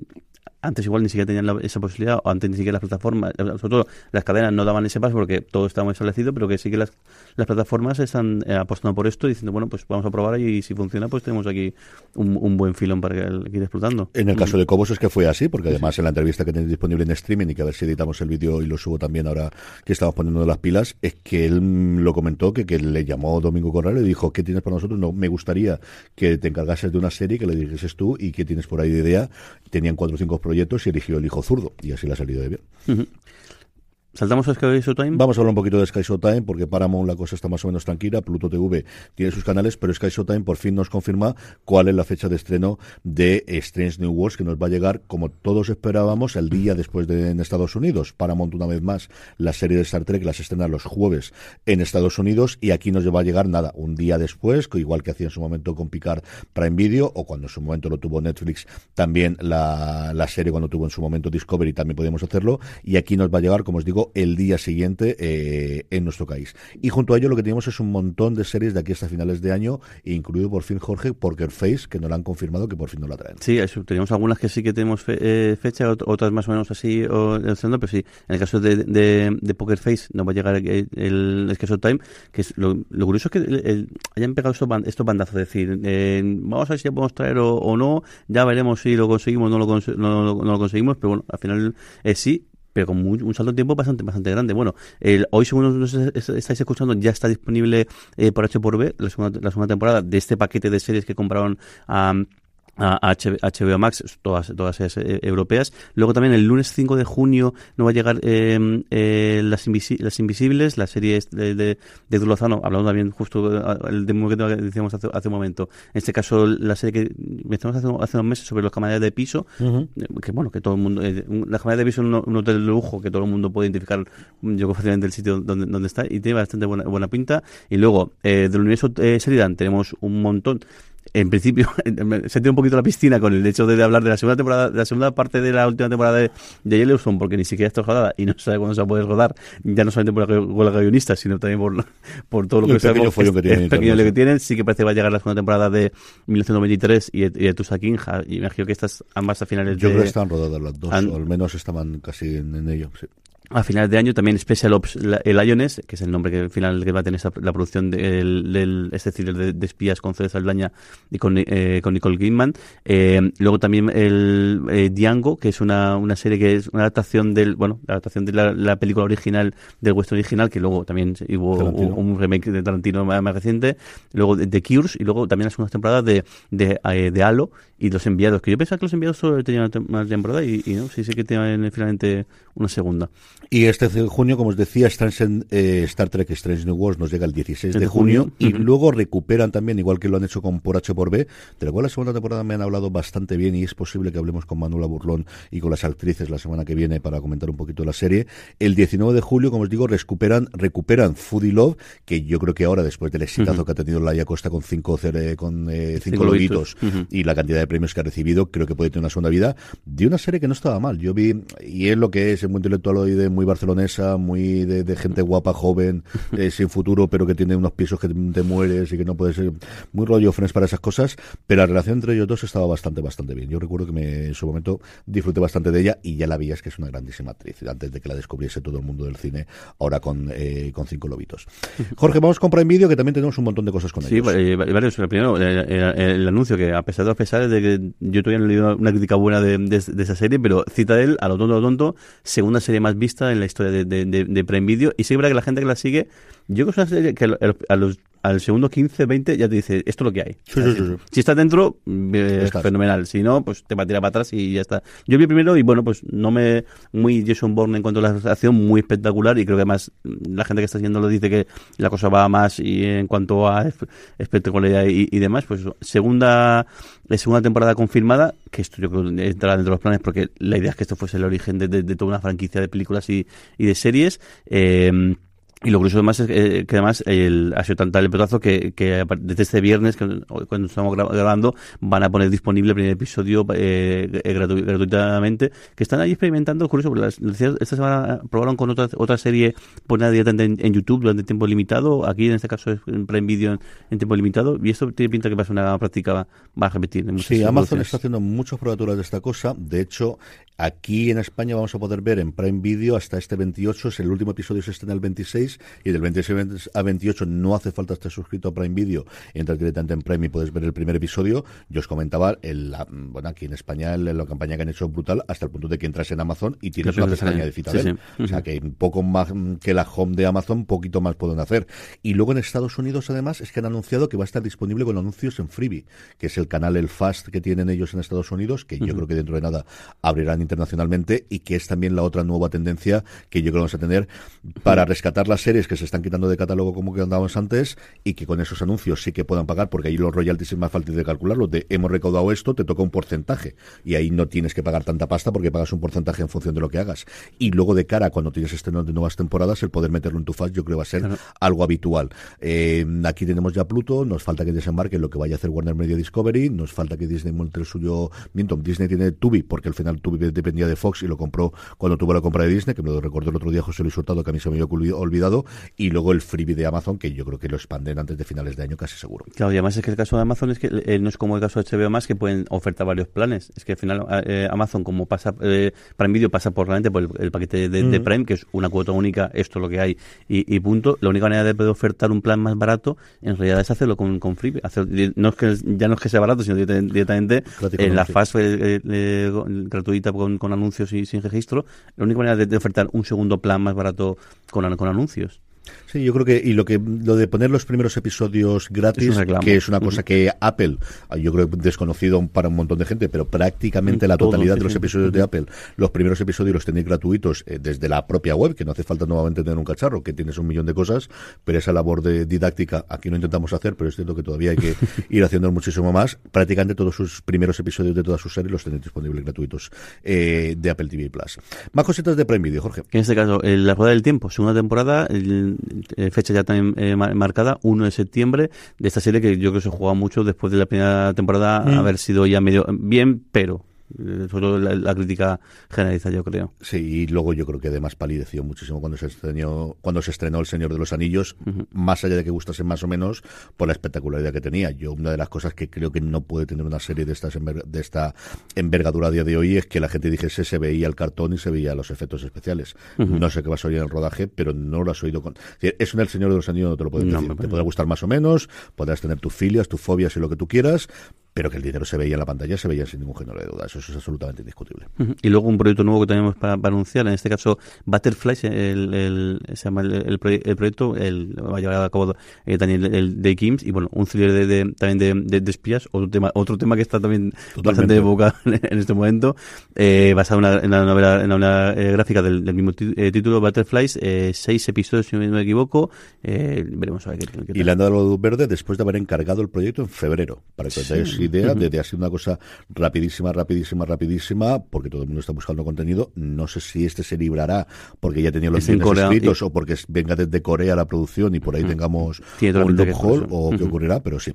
antes igual ni siquiera tenían esa posibilidad, o antes ni siquiera las plataformas, eh, sobre todo las cadenas no daban ese paso porque todo estaba muy establecido, pero que sí que las, las plataformas están eh, apostando por esto diciendo, bueno, pues vamos a probar y si funciona, pues tenemos aquí un, buen filón para que, ir explotando. En el caso de Cobos es que fue así, porque además en la entrevista que tenéis disponible en streaming y que a ver si editamos el vídeo y lo subo también ahora que estamos poniendo las pilas, es que él lo comentó que, que le llamó Domingo Corral y dijo, ¿qué tienes para nosotros? No, me gustaría que te encargases de una serie, que le dijeses tú y qué tienes por ahí de idea. Tenían cuatro o cinco proyectos y eligió el hijo zurdo y así le ha salido de bien. ¿Saltamos a Sky Showtime? Vamos a hablar un poquito de Sky Showtime, porque Paramount la cosa está más o menos tranquila, Pluto TV tiene sus canales, pero Sky Showtime por fin nos confirma cuál es la fecha de estreno de Strange New Worlds, que nos va a llegar, como todos esperábamos, el día después de en Estados Unidos. Paramount, una vez más, la serie de Star Trek las estrena los jueves en Estados Unidos, y aquí nos va a llegar, nada, un día después, igual que hacía en su momento con Picard Prime Video, o cuando en su momento lo tuvo Netflix, también la, la serie cuando tuvo en su momento Discovery, también podíamos hacerlo, y aquí nos va a llegar, como os digo, el día siguiente eh, en nuestro país. Y junto a ello lo que tenemos es un montón de series de aquí hasta finales de año, incluido por fin Jorge Poker Face, que nos la han confirmado que por fin nos la traen. Sí, tenemos algunas que sí que tenemos eh, fecha, otras más o menos así, o, pero sí, en el caso de, de, Poker Face no va a llegar el, el Time, que lo, curioso es que hayan pegado estos, estos bandazos, es decir, eh, vamos a ver si ya podemos traer o, no, ya veremos si lo conseguimos o no lo, no, lo conseguimos, pero bueno, al final sí, pero con un salto de tiempo bastante bastante grande. Bueno, el, hoy según nos estáis escuchando ya está disponible eh, por H por B la segunda, la segunda temporada de este paquete de series que compraron a a HBO Max, todas, todas eh, europeas. Luego también el lunes 5 de junio no va a llegar em, eh, las, las, Invisibles, la serie de, de, de Lozano, hablando también justo del tema que decíamos hace, hace, un momento. En este caso, la serie que mencionamos hace, hace unos meses sobre los camaradas de piso, eh, que bueno, que todo el mundo, eh, la camarada de piso es un, hotel de lujo que todo el mundo puede identificar, yo creo fácilmente el sitio donde, donde está y tiene bastante buena, buena pinta. Y luego, del universo Seridan tenemos un montón en principio, se tiene un poquito la piscina con el hecho de, hablar de la segunda temporada, de la segunda parte de la última temporada de, de Yellowstone, porque ni siquiera está rodada y no sabe cuándo se va a poder rodar, ya no solamente por la huelga guionista, sino también por, por todo lo que sabemos. Pequeño que tienen. pequeño que tienen. Sí que parece que va a llegar la segunda temporada de 1923 y, y de Tusa y me imagino que estas ambas a finales Yo de... creo que están rodadas las dos, o al menos estaban casi en, en ello, sí a finales de año también Special Ops el Lioness, que es el nombre que al final que va a tener la producción del, del este de, de, espías con César Saldaña y con, eh, con Nicole Kidman. Eh, luego también el eh, Django, que es una, una serie que es una adaptación del, bueno, la adaptación de la, película original del western original, que luego también hubo un, remake de Tarantino más, reciente. Luego de, The Cures y luego también las segundas temporadas de, de, eh, de Halo y Los Enviados, que yo pensaba que Los Enviados solo tenían una temporada y, y no, sí sé que tienen finalmente una segunda. Y este junio, como os decía, eh, Star Trek Strange New Worlds nos llega el 16 de, junio, y luego recuperan también, igual que lo han hecho con Por H por B, de la cual la segunda temporada me han hablado bastante bien y es posible que hablemos con Manuela Burlón y con las actrices la semana que viene para comentar un poquito la serie. El 19 de julio, como os digo, recuperan, recuperan Foodie Love, que yo creo que ahora, después del exitazo que ha tenido Laia Costa con cinco, con, eh, cinco, lobitos. y la cantidad de premios que ha recibido, creo que puede tener una segunda vida de una serie que no estaba mal. Yo vi, y es lo que es, muy intelectual hoy de muy barcelonesa, muy de, gente guapa, joven, eh, sin futuro, pero que tiene unos pisos que te mueres y que no puede ser muy rollo frenes para esas cosas, pero la relación entre ellos dos estaba bastante, bastante bien. Yo recuerdo que me, en su momento disfruté bastante de ella y ya la veías que es una grandísima actriz, antes de que la descubriese todo el mundo del cine, ahora con, eh, con cinco lobitos. Jorge, vamos con Prime Video, que también tenemos un montón de cosas con ellos. Sí, varios. Primero, el, anuncio que a pesar de los pesares de que yo todavía no he leído una crítica buena de, de, esa serie, pero Citadel, a lo tonto, a lo tonto, segunda serie más vista en la historia de, de, de Prime Video. Y que que la gente que la sigue, yo creo que es una serie que a los al segundo 15, 20 ya te dice, esto es lo que hay. si está dentro, es fenomenal. Si no, pues te va a tirar para atrás y ya está. Yo vi primero y bueno, pues no me... Muy Jason Bourne en cuanto a la acción, muy espectacular y creo que además la gente que está haciendo lo dice que la cosa va más y en cuanto a espectacularidad y, y demás, pues segunda, segunda temporada confirmada, que esto yo creo que entrará dentro de los planes porque la idea es que esto fuese el origen de, de, toda una franquicia de películas y, y de series. Eh, y lo curioso además es que, además el, ha sido tan tal el pedazo que, que desde este viernes, cuando estamos grabando, van a poner disponible el primer episodio eh, gratuitamente, que están ahí experimentando, curioso, esta semana probaron con otra otra serie ponida directamente en, YouTube durante tiempo limitado, aquí en este caso es en Prime Video en, tiempo limitado, y esto tiene pinta que va a ser una práctica, va a repetir. sí, Amazon está haciendo muchas probaturas de esta cosa, de hecho, aquí en España vamos a poder ver en Prime Video hasta este 28, es el último episodio se en el 26, y del 26 a 28 no hace falta estar suscrito a Prime Video, entras directamente en Prime y puedes ver el primer episodio. Yo os comentaba, el, bueno, aquí en España la campaña que han hecho es brutal hasta el punto de que entras en Amazon y tienes una pestaña de Citadel. O sea que un poco más que la home de Amazon, poquito más pueden hacer. Y luego en Estados Unidos además es que han anunciado que va a estar disponible con anuncios en Freebie, que es el canal El Fast que tienen ellos en Estados Unidos, que yo creo que dentro de nada abrirán internacionalmente y que es también la otra nueva tendencia que yo creo que vamos a tener para rescatar las series que se están quitando de catálogo como que andábamos antes y que con esos anuncios sí que puedan pagar, porque ahí los royalties es más fácil de calcularlo. De hemos recaudado esto, te toca un porcentaje y ahí no tienes que pagar tanta pasta porque pagas un porcentaje en función de lo que hagas. Y luego de cara, cuando tienes este de nuevas temporadas, el poder meterlo en tu fast yo creo va a ser algo habitual. Eh, aquí tenemos ya Pluto, nos falta que desembarque lo que vaya a hacer Warner Media Discovery, nos falta que Disney monte el suyo. Miento, Disney tiene Tubi, porque al final Tubi dependía de Fox y lo compró cuando tuvo la compra de Disney, que me lo recordó el otro día José Luis Hurtado, que a mí se me había olvidado, y luego el freebie de Amazon, que yo creo que lo expanden antes de finales de año casi seguro. Claro, y además es que el caso de Amazon es que eh, no es como el caso de HBO más que pueden ofertar varios planes. Es que al final eh, Amazon, como pasa eh, Prime Video, pasa por realmente por el, paquete de, Prime, que es una cuota única, esto es lo que hay y, punto. La única manera de poder ofertar un plan más barato, en realidad es hacerlo con, con freebie. no es que, ya no es que sea barato, sino directamente en la fase gratuita con, anuncios y sin registro. La única manera de, ofertar un segundo plan más barato con, con anuncios negocios. Sí, yo creo que, y lo que, lo de poner los primeros episodios gratis, que es una cosa que Apple, yo creo desconocido para un montón de gente, pero prácticamente la totalidad de los episodios de Apple, los primeros episodios los tenéis gratuitos eh, desde la propia web, que no hace falta nuevamente tener un cacharro, que tienes un millón de cosas, pero esa labor de didáctica aquí no intentamos hacer, pero es cierto que todavía hay que ir haciendo muchísimo más. Prácticamente todos sus primeros episodios de todas sus series los tenéis disponibles gratuitos eh, de Apple TV Plus. Más cositas de Prime Video, Jorge. En este caso, la rueda del tiempo, segunda temporada, el, eh, fecha ya también eh, marcada, 1 de septiembre, de esta serie que yo creo que se juega mucho después de la primera temporada, mm. haber sido ya medio bien, pero eh, solo la, crítica generaliza, yo creo. Sí, y luego yo creo que además palideció muchísimo cuando se estrenó, cuando se estrenó El Señor de los Anillos, más allá de que gustase más o menos, por la espectacularidad que tenía. Yo, una de las cosas que creo que no puede tener una serie de, estas de esta envergadura a día de hoy es que la gente dijese se veía el cartón y se veía los efectos especiales. No sé qué vas a oír en el rodaje, pero no lo has oído con. Es un El Señor de los Anillos, no te lo puedo decir. te podrá gustar más o menos, podrás tener tus filias, tus fobias y lo que tú quieras, pero que el dinero se veía en la pantalla, se veía sin ningún género de duda. Eso, es absolutamente indiscutible. Y luego un proyecto nuevo que tenemos para, anunciar, en este caso Butterfly, el, el se llama el, proyecto, el, va a llevar a cabo eh, también el, de Kims, y bueno, un thriller de, también de, de, espías, otro tema, otro tema que está también bastante de boca en este momento, eh, basado en, la novela, en la novela eh, gráfica del, mismo eh, título, Butterflies, seis episodios, si no me equivoco, veremos a ver qué, qué, Y le han dado luz verde después de haber encargado el proyecto en febrero, para que os idea de, de, ha sido una cosa rapidísima, rapidísima, rapidísima, porque todo el mundo está buscando contenido. No sé si este se librará porque ya tenía los guiones escritos o porque venga desde Corea la producción y por ahí tengamos un loophole o qué ocurrirá, pero sí.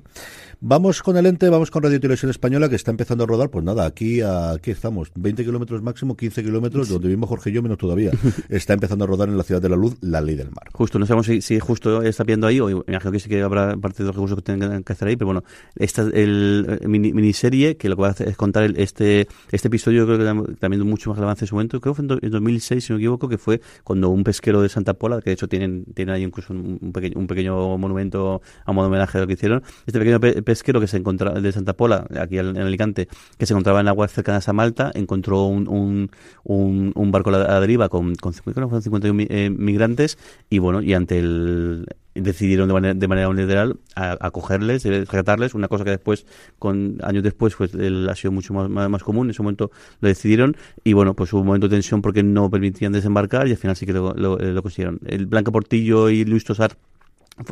Vamos con el ente, vamos con Radio Televisión Española que está empezando a rodar. Pues nada, aquí, aquí estamos, 20 kilómetros máximo, 15 kilómetros, donde vivimos Jorge y yo menos todavía. Está empezando a rodar en la Ciudad de la Luz la Ley del Mar. Justo, no sabemos si, justo está viendo ahí, o imagino que sí que habrá parte de los recursos que tengan que hacer ahí, pero bueno, esta el, miniserie que lo que va a hacer es contar este este episodio, creo que también mucho más relevancia en su momento, creo que fue en, 2006, si no me equivoco, que fue cuando un pesquero de Santa Pola, que de hecho tienen, tienen ahí incluso un, pequeño, un pequeño monumento a modo de homenaje a lo que hicieron, este pequeño pesquero que se encontraba de Santa Pola, aquí en Alicante, que se encontraba en aguas cercanas a Malta, encontró un, un, un, barco a la deriva con, con 51 eh, migrantes y bueno, y ante el decidieron de manera, de manera unilateral acogerles, eh, rescatarles, una cosa que después, con años después, pues ha sido mucho más, más, común, en ese momento lo decidieron y bueno, pues hubo un momento de tensión porque no permitían desembarcar y al final sí que lo, lo, lo consiguieron. El Blanca Portillo y Luis Tosar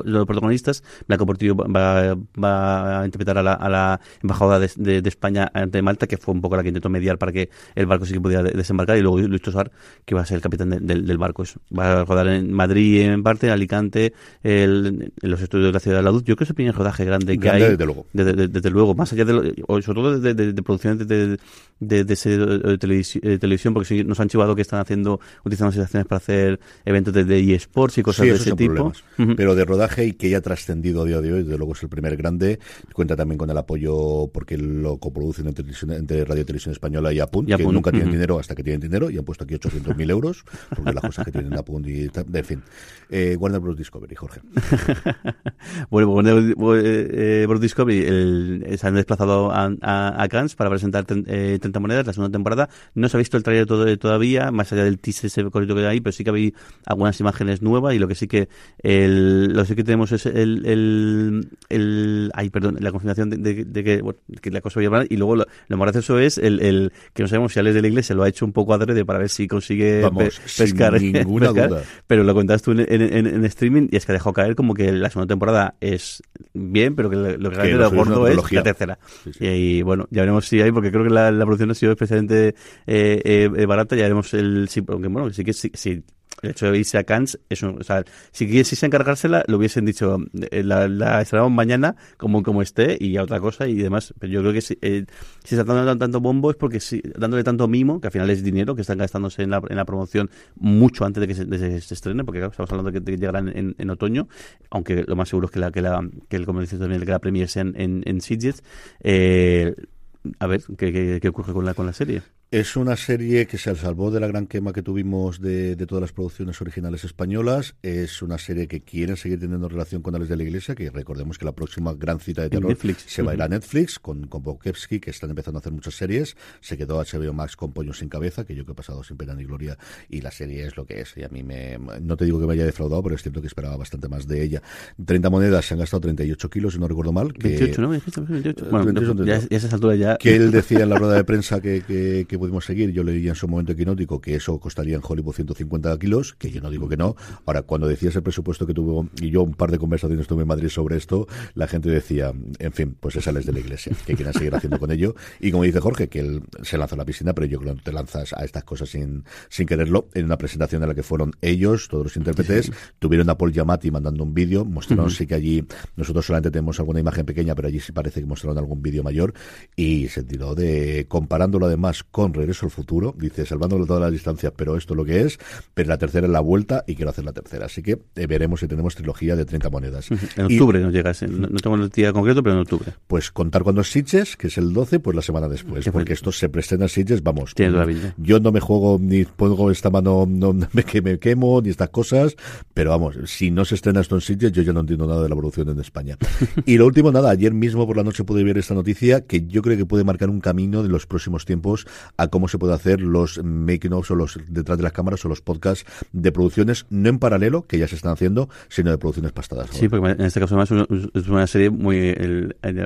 los protagonistas, Blanco Portillo va, va a interpretar a la, a la embajadora de, de, España ante Malta, que fue un poco la que intentó mediar para que el barco sí que pudiera desembarcar, y luego Luis Tosar, que va a ser el capitán del barco. Va a rodar en Madrid en parte, en Alicante, el, en los estudios de la ciudad de la luz. Yo creo que es el primer rodaje grande que hay. Desde luego. Desde, luego, más allá de, lo, sobre todo de, de, de producciones de, de, de, televisión, porque sí nos han chivado que están haciendo, utilizando situaciones para hacer eventos de, eSports y cosas de ese tipo. Pero de rodaje y que ya ha trascendido a día de hoy, desde luego es el primer grande. Cuenta también con el apoyo, porque lo coproducen entre, entre Radio Televisión Española y Apunt, que nunca tienen dinero hasta que tienen dinero y han puesto aquí 800.000 euros, porque las cosas que tienen Apunt y en fin. Eh, Warner Bros. Discovery, Jorge. bueno, Warner eh, Bros. Discovery el, se han desplazado a, a, Cannes para presentar 30 eh, monedas la segunda temporada. No se ha visto el trailer todo, todavía, más allá del teaser ese corrito que hay, pero sí que hay algunas imágenes nuevas y lo que sí que el, lo que tenemos es el, el, el ay, perdón, la confirmación de, que, que, la cosa va a llevar y luego lo, más gracioso es el, el que no sabemos si Alex de la Iglesia lo ha hecho un poco adrede para ver si consigue pescar, ninguna duda. pero lo contaste tú en, en, streaming y es que ha dejado caer como que la segunda temporada es bien, pero que lo que realmente lo gordo es la tercera. Y, bueno, ya veremos si hay, porque creo que la, producción ha sido especialmente eh, eh, barata, ya veremos el, sí, aunque bueno, sí que sí, sí el hecho de irse a Cannes es o sea, si quisiese encargársela, lo hubiesen dicho, eh, la, la estrenamos mañana como, como esté y a otra cosa y demás. Pero yo creo que si, eh, si está dando tanto bombo es porque si, dándole tanto mimo, que al final es dinero que están gastándose en la, en la promoción mucho antes de que se, estrene, porque estamos hablando de que, llegará en, otoño, aunque lo más seguro es que, la, que, la, que el comercio también que la premier sea en, en, en. Eh, a ver qué, qué, qué ocurre con la, con la serie. Es una serie que se salvó de la gran quema que tuvimos de, todas las producciones originales españolas. Es una serie que quiere seguir teniendo relación con Alex de la Iglesia, que recordemos que la próxima gran cita de terror se va a ir a Netflix con, con Bokevsky, que están empezando a hacer muchas series. Se quedó HBO Max con Pollo sin Cabeza, que yo que he pasado sin pena ni gloria, y la serie es lo que es. Y a mí me. No te digo que me haya defraudado, pero es cierto que esperaba bastante más de ella. 30 monedas se han gastado 38 kilos, si no recuerdo mal. Que, 28, ¿no? 28. Bueno, ya, ya, esa altura ya. Que él decía en la rueda de prensa que, que pudimos seguir, yo leí en su momento equinótico que eso costaría en Hollywood 150 kilos, que yo no digo que no. Ahora, cuando decías el presupuesto que tuvo, y yo un par de conversaciones tuve en Madrid sobre esto, la gente decía, en fin, pues se sales de la iglesia, que quieran seguir haciendo con ello. Y como dice Jorge, que él se lanza a la piscina, pero yo creo que te lanzas a estas cosas sin, sin quererlo. En una presentación en la que fueron ellos, todos los intérpretes, tuvieron a Paul Giamatti mandando un vídeo, mostraron sí que allí, nosotros solamente tenemos alguna imagen pequeña, pero allí sí parece que mostraron algún vídeo mayor, y se tiró de, comparándolo además con Regreso al Futuro, dice, salvándolo todas las distancias, pero esto es lo que es, pero la tercera es la vuelta y quiero hacer la tercera. Así que eh, veremos si tenemos trilogía de 30 monedas. En octubre nos llega, no, tengo el día concreto, pero en octubre. Pues contar cuando es Sitges, que es el 12, pues la semana después, porque esto se presten a Sitges, vamos. Yo no me juego ni pongo esta mano, no me, que me quemo, ni estas cosas, pero vamos, si no se estrena esto en Sitges, yo ya no entiendo nada de la evolución en España. y lo último, nada, ayer mismo por la noche pude ver esta noticia que yo creo que puede marcar un camino de los próximos tiempos a cómo se puede hacer los making o los detrás de las cámaras o los podcasts de producciones, no en paralelo, que ya se están haciendo, sino de producciones pastadas. Sí, porque en este caso además es una serie muy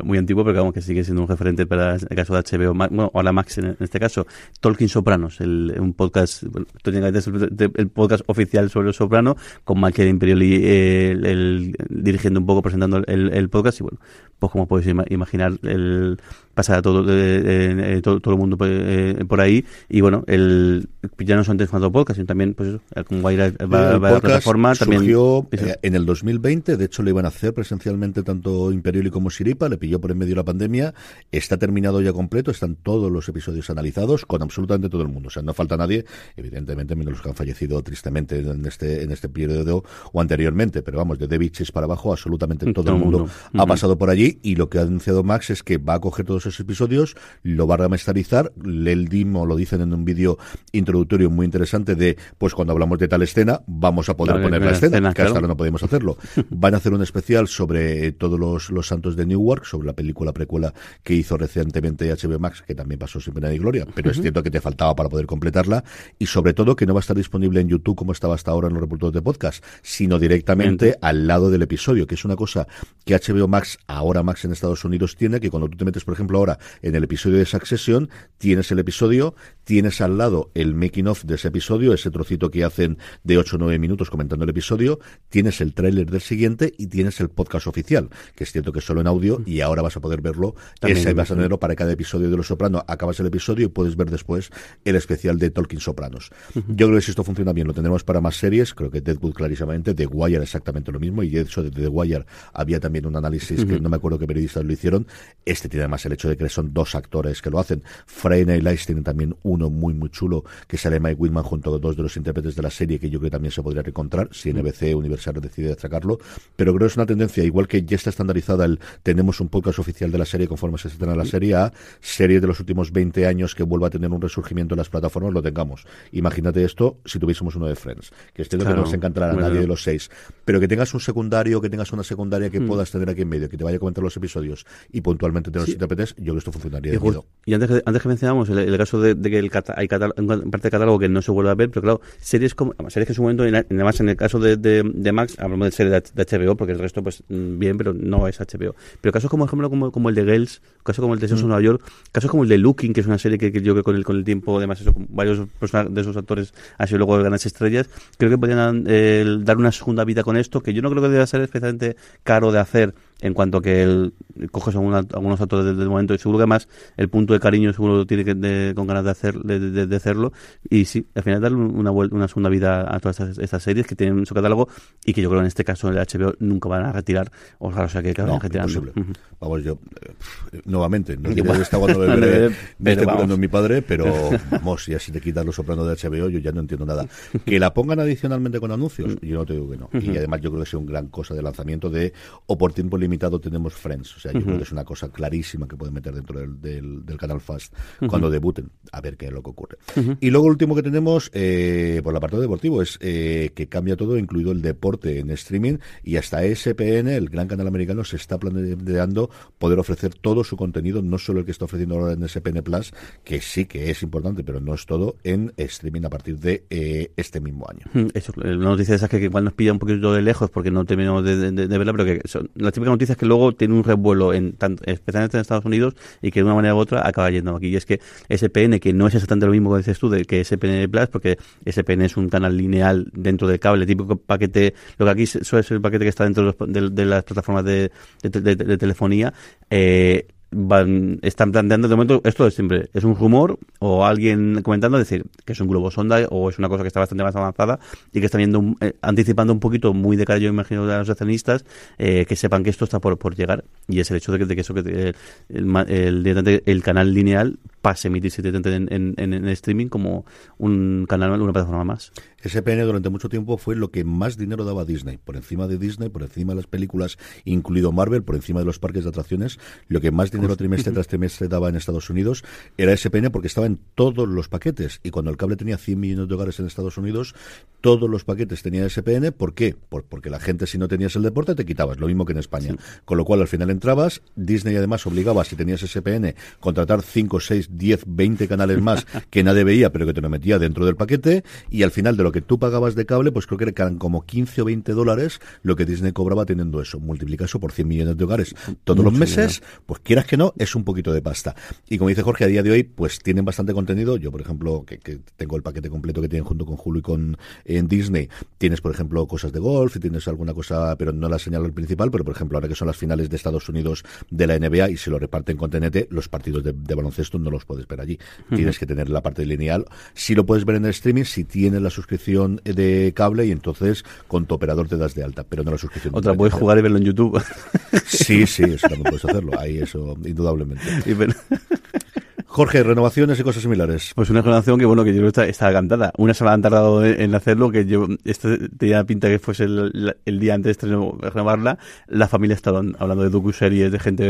muy antigua, pero digamos que sigue siendo un referente para el caso de HBO, bueno, o la Max en este caso, Tolkien Sopranos, el, un podcast, bueno, el, podcast oficial sobre los Soprano, con Michael Imperioli el, dirigiendo un poco, presentando el, el podcast, y bueno, pues como podéis imaginar, el pasa todo, eh, todo, todo, el mundo eh, por ahí. Y bueno el ya no son antes cuando podcast sino también pues como va a ir a, la plataforma también surgió eh, en el 2020 de hecho lo iban a hacer presencialmente tanto Imperioli como Siripa. Le pilló por en medio de la pandemia. Está terminado ya completo. Están todos los episodios analizados con absolutamente todo el mundo. O sea no falta nadie. Evidentemente menos los que han fallecido tristemente en este en este periodo o anteriormente. Pero vamos de David para abajo absolutamente todo, el mundo, ha pasado por allí y lo que ha anunciado Max es que va a coger todos esos episodios, lo va a remasterizar, el Dimo lo dicen en un vídeo introductorio muy interesante de, pues cuando hablamos de tal escena, vamos a poder poner la escena, que hasta ahora no podemos hacerlo. Van a hacer un especial sobre todos los, los santos de Newark, sobre la película precuela que hizo recientemente HBO Max, que también pasó sin pena ni gloria, pero es cierto que te faltaba para poder completarla, y sobre todo que no va a estar disponible en YouTube como estaba hasta ahora en los reportajes de podcast, sino directamente al lado del episodio, que es una cosa que HBO Max, ahora Max en Estados Unidos tiene, que cuando tú te metes, por ejemplo, ahora en el episodio de Succession, tienes el episodio, tienes al lado el making of de ese episodio, ese trocito que hacen de 8 o 9 minutos comentando el episodio, tienes el tráiler del siguiente y tienes el podcast oficial, que es cierto que es solo en audio y ahora vas a poder verlo, ese vas a tenerlo para cada episodio de Los Sopranos, acabas el episodio y puedes ver después el especial de Tolkien Sopranos. Yo creo que si esto funciona bien, lo tendremos para más series, creo que Deadwood clarísimamente, The Wire exactamente lo mismo, y de hecho de The Wire había también un análisis que no me acuerdo qué periodistas lo hicieron, este tiene además el hecho de que son dos actores que lo hacen. Freyna y Lice tienen también uno muy, muy chulo, que sale Mike Whitman junto a dos de los intérpretes de la serie, que yo creo que también se podría encontrar si NBC Universal decide destacarlo. Pero creo que es una tendencia, igual que ya está estandarizada el tenemos un podcast oficial de la serie conforme se estrena la serie A, serie de los últimos 20 años que vuelva a tener un resurgimiento en las plataformas, lo tengamos. Imagínate esto si tuviésemos uno de Friends, que este que no nos encantará a nadie de los seis, pero que tengas un secundario, que tengas una secundaria que mm. puedas tener aquí en medio, que te vaya a los episodios y puntualmente te los intérpretes, yo creo que esto funcionaría. Y, antes, que, antes que mencionamos el, caso de, que el hay parte de catálogo que no se vuelve a ver, pero claro, series como series que en su momento, además en el caso de, de, Max, hablamos de series de, HBO, porque el resto, pues mm, bien, pero no es HBO. Pero casos como, ejemplo, como, como el de Girls, casos como el de Sexo mm. Nueva York, casos como el de Looking, que es una serie que, yo creo que con el, con el tiempo, además, eso, varios de esos actores han sido luego grandes estrellas, creo que podrían eh, dar una segunda vida con esto, que yo no creo que deba ser especialmente caro de hacer en cuanto a que él coges algunos actores del, momento y seguro que además el punto de cariño seguro lo tiene que con ganas de hacer de, hacerlo. Y sí al final darle una una segunda vida a todas estas, series que tienen su catálogo y que yo creo en este caso el HBO nunca van a retirar. O, sea que no, vamos yo eh, nuevamente no quiero estar cuando me, me esté curando mi padre pero vamos si te quitas los sopranos de HBO yo ya no entiendo nada. Que la pongan adicionalmente con anuncios yo no te digo que no. Y además yo creo que es un gran cosa de lanzamiento de o por tiempo limitado tenemos Friends. O sea, yo creo que es una cosa clarísima que pueden meter dentro del, del, canal Fast cuando debuten. A ver qué es lo que ocurre. Y luego, último que tenemos, eh, por la parte deportivo, es eh, que cambia todo, incluido el deporte en streaming. Y hasta SPN, el gran canal americano, se está planteando poder ofrecer todo su contenido, no solo el que está ofreciendo ahora en SPN Plus, que sí que es importante, pero no es todo, en streaming a partir de eh, este mismo año. Eso, la noticia esa que igual nos pilla un poquito de lejos porque no terminamos de, verla, pero que son, las típicas noticia que luego tiene un revuelo, en tanto, especialmente en Estados Unidos, y que de una manera u otra acaba yendo aquí. Y es que SPN, que no es exactamente lo mismo que dices tú, de que SPN Plus, porque SPN es un canal lineal dentro del cable, típico paquete, lo que aquí suele ser el paquete que está dentro de, las plataformas de, de telefonía, eh, van, están planteando de momento esto es siempre es un rumor o alguien comentando decir que es un globo sonda o es una cosa que está bastante más avanzada y que está viendo eh, anticipando un poquito muy de cara yo imagino de los accionistas eh, que sepan que esto está por, por llegar. Y es el hecho de que, de que eso que eh, el, el, el, canal lineal pase a emitirse en, en, en, streaming como un canal una plataforma más SPN durante mucho tiempo fue lo que más dinero daba a Disney por encima de Disney por encima de las películas incluido Marvel por encima de los parques de atracciones lo que más dinero trimestre tras trimestre daba en Estados Unidos era SPN porque estaba en todos los paquetes. Y cuando el cable tenía 100 millones de hogares en Estados Unidos, todos los paquetes tenían SPN. ¿Por qué? porque la gente, si no tenías el deporte, te quitabas. Lo mismo que en España. Con lo cual, al final entrabas. Disney además obligaba, si tenías SPN, contratar 5, 6, 10, 20 canales más que nadie veía, pero que te lo metía dentro del paquete. Y al final, de lo que tú pagabas de cable, pues creo que eran como 15 o 20 dólares lo que Disney cobraba teniendo eso. Multiplica eso por 100 millones de hogares todos los meses, pues quieras que no, es un poquito de pasta. Y como dice Jorge, a día de hoy, pues tienen bastante contenido. Yo, por ejemplo, que, tengo el paquete completo que tienen junto con Hulu y con en Disney, tienes, por ejemplo, cosas de golf y tienes alguna cosa, pero no la señalo el principal, pero por ejemplo, ahora que son las finales de Estados Unidos de la NBA y se lo reparten con TNT, los partidos de, baloncesto no los puedes ver allí. Tienes que tener la parte lineal. Si lo puedes ver en el streaming, si tienes la suscripción de cable y entonces con tu operador te das de alta, pero no la suscripción. Otra, puedes jugar y verlo en YouTube. Sí, sí, eso también puedes hacerlo. Ahí eso, indudablemente. Jorge, renovaciones y cosas similares. Pues una renovación que, bueno, que yo creo que está, cantada. Una semana han tardado en hacerlo, que yo, esto tenía pinta que fuese el, el día antes de renovarla. La familia estaba hablando de docu-series de gente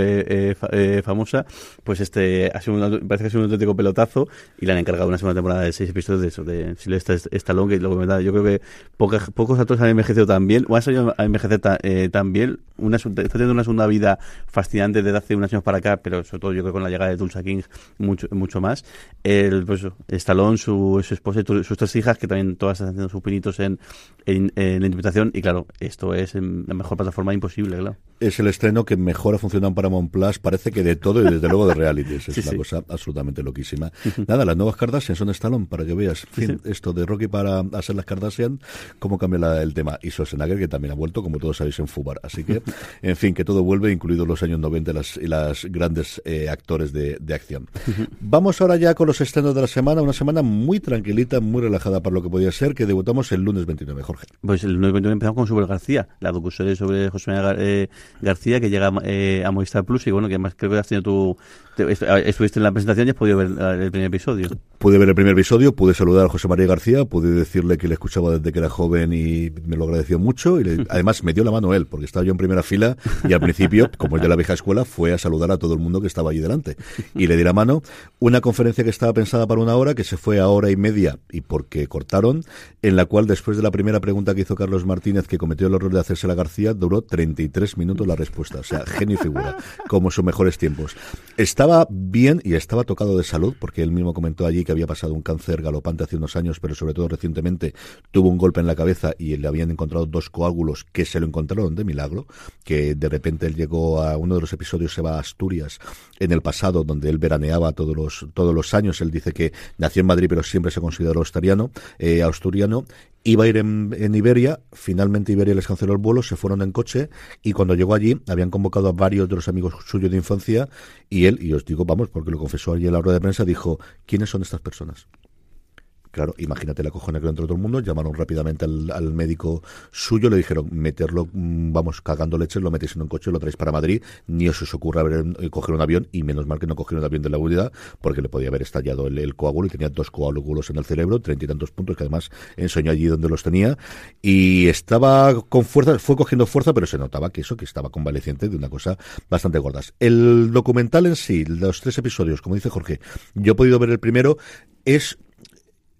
eh, eh, famosa. Pues este, ha sido parece que ha sido un auténtico pelotazo y le han encargado una segunda temporada de seis episodios de eso, de Silvestre Stallone, que lo que yo creo que pocos actores han envejecido tan bien, o han salido a envejecer eh, tan bien. Una, está teniendo una segunda vida fascinante desde hace unos años para acá, pero sobre todo yo creo con la llegada de Tulsa King, mucho, mucho más. El, pues, Stallone, su, su esposa y sus tres hijas, que también todas están haciendo sus pinitos en, en, en, la interpretación. Y claro, esto es la mejor plataforma imposible, claro. Es el estreno que mejor ha funcionado en Paramount Plus, parece que de todo y desde luego de reality. Es una cosa absolutamente loquísima. Nada, las nuevas Kardashian son Stallone, para que veas. fin, esto de Rocky para hacer las Kardashian, cómo cambia el tema. Y Schwarzenegger, que también ha vuelto, como todos sabéis, en Fubar. Así que, en fin, que todo vuelve, incluidos los años 90 las, y las grandes eh, actores de, de acción. Vamos ahora ya con los estrenos de la semana, una semana muy tranquilita, muy relajada para lo que podía ser, que debutamos el lunes 29, Jorge. Pues el lunes 29 empezamos con Super García, la docuserie sobre José María eh, García, que llega eh, a Movistar Plus, y bueno, que además creo que has tenido tu... estuviste en la presentación y has podido ver el primer episodio. Pude ver el primer episodio, pude saludar a José María García, pude decirle que le escuchaba desde que era joven y me lo agradeció mucho, y además me dio la mano él, porque estaba yo en primera fila, y al principio, como es de la vieja escuela, fue a saludar a todo el mundo que estaba allí delante. Y le di la mano, una conferencia que estaba pensada para una hora, que se fue a hora y media y porque cortaron, en la cual después de la primera pregunta que hizo Carlos Martínez, que cometió el error de hacerse la García, duró 33 minutos la respuesta. O sea, genio y figura, como sus mejores tiempos. Estaba bien y estaba tocado de salud, porque él mismo comentó allí que había pasado un cáncer galopante hace unos años, pero sobre todo recientemente tuvo un golpe en la cabeza y le habían encontrado dos coágulos que se lo encontraron de milagro, que de repente él llegó a uno de los episodios, se va a Asturias en el pasado, donde él veraneaba todos los, todos los años. Él dice que nació en Madrid, pero siempre se consideró asturiano, eh, iba a ir en, Iberia, finalmente Iberia les canceló el vuelo, se fueron en coche y cuando llegó allí habían convocado a varios de los amigos suyos de infancia y él, y os digo, vamos, porque lo confesó allí en la rueda de prensa, dijo, ¿quiénes son estas personas? Claro, imagínate la cojona que lo entró todo el mundo, llamaron rápidamente al, médico suyo, le dijeron, meterlo, mm, vamos, cagando leches, lo metéis en un coche, lo traéis para Madrid, ni os, os ocurra ver, eh, coger un avión, y menos mal que no cogieron un avión de la unidad, porque le podía haber estallado el, coágulo y tenía dos coágulos en el cerebro, treinta y tantos puntos, que además enseñó allí donde los tenía, y estaba con fuerza, fue cogiendo fuerza, pero se notaba que eso, que estaba convaleciente de una cosa bastante gordas. El documental en sí, los tres episodios, como dice Jorge, yo he podido ver el primero, es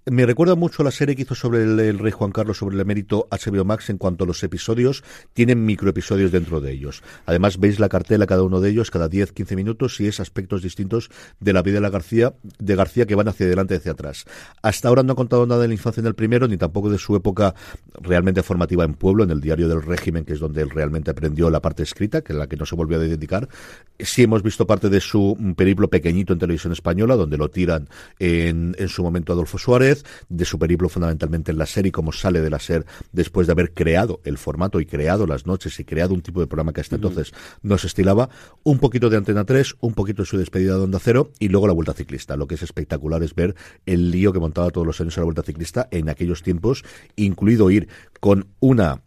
me recuerda mucho a la serie que hizo sobre el, rey Juan Carlos, sobre el emérito HBO Max en cuanto a los episodios, tienen microepisodios dentro de ellos. Además, veis la cartela cada uno de ellos, cada 10, 15 minutos, y es aspectos distintos de la vida de la García, de García que van hacia adelante y hacia atrás. Hasta ahora no ha contado nada de la infancia en el primero, ni tampoco de su época realmente formativa en pueblo, en el diario del régimen, que es donde él realmente aprendió la parte escrita, que es la que no se volvió a dedicar. Sí hemos visto parte de su periplo pequeñito en televisión española, donde lo tiran en, en su momento Adolfo Suárez, de su periplo fundamentalmente en la serie, como sale de la SER después de haber creado el formato y creado las noches y creado un tipo de programa que hasta entonces no se estilaba, un poquito de Antena 3, un poquito de su despedida de Onda Cero y luego la Vuelta Ciclista. Lo que es espectacular es ver el lío que montaba todos los años a la Vuelta Ciclista en aquellos tiempos, incluido ir con una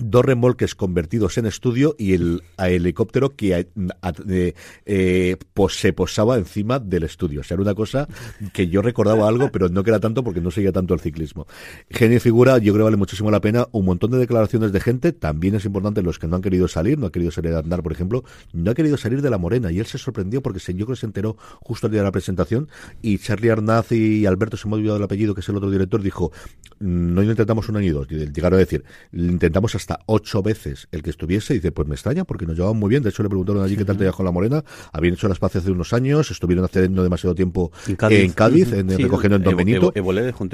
dos remolques convertidos en estudio y el helicóptero que eh, eh, se posaba encima del estudio. O sea, era una cosa que yo recordaba algo, pero no que era tanto porque no seguía tanto el ciclismo. Genio figura, yo creo que vale muchísimo la pena. Un montón de declaraciones de gente, también es importante los que no han querido salir, no ha querido salir a andar, por ejemplo, no ha querido salir de la Morena y él se sorprendió porque yo creo que se enteró justo el día de la presentación y Charlie Arnaz y Alberto, se me ha olvidado el apellido, que es el otro director, dijo, no intentamos un año y dos. Llegaron a decir, intentamos hasta ocho veces el que estuviese. Y dice, pues me extraña porque nos llevaban muy bien. De hecho, le preguntaron allí qué tal te llevas con la Morena. Habían hecho las paces hace unos años, estuvieron hace no demasiado tiempo en Cádiz, en, recogiendo en Don Benito.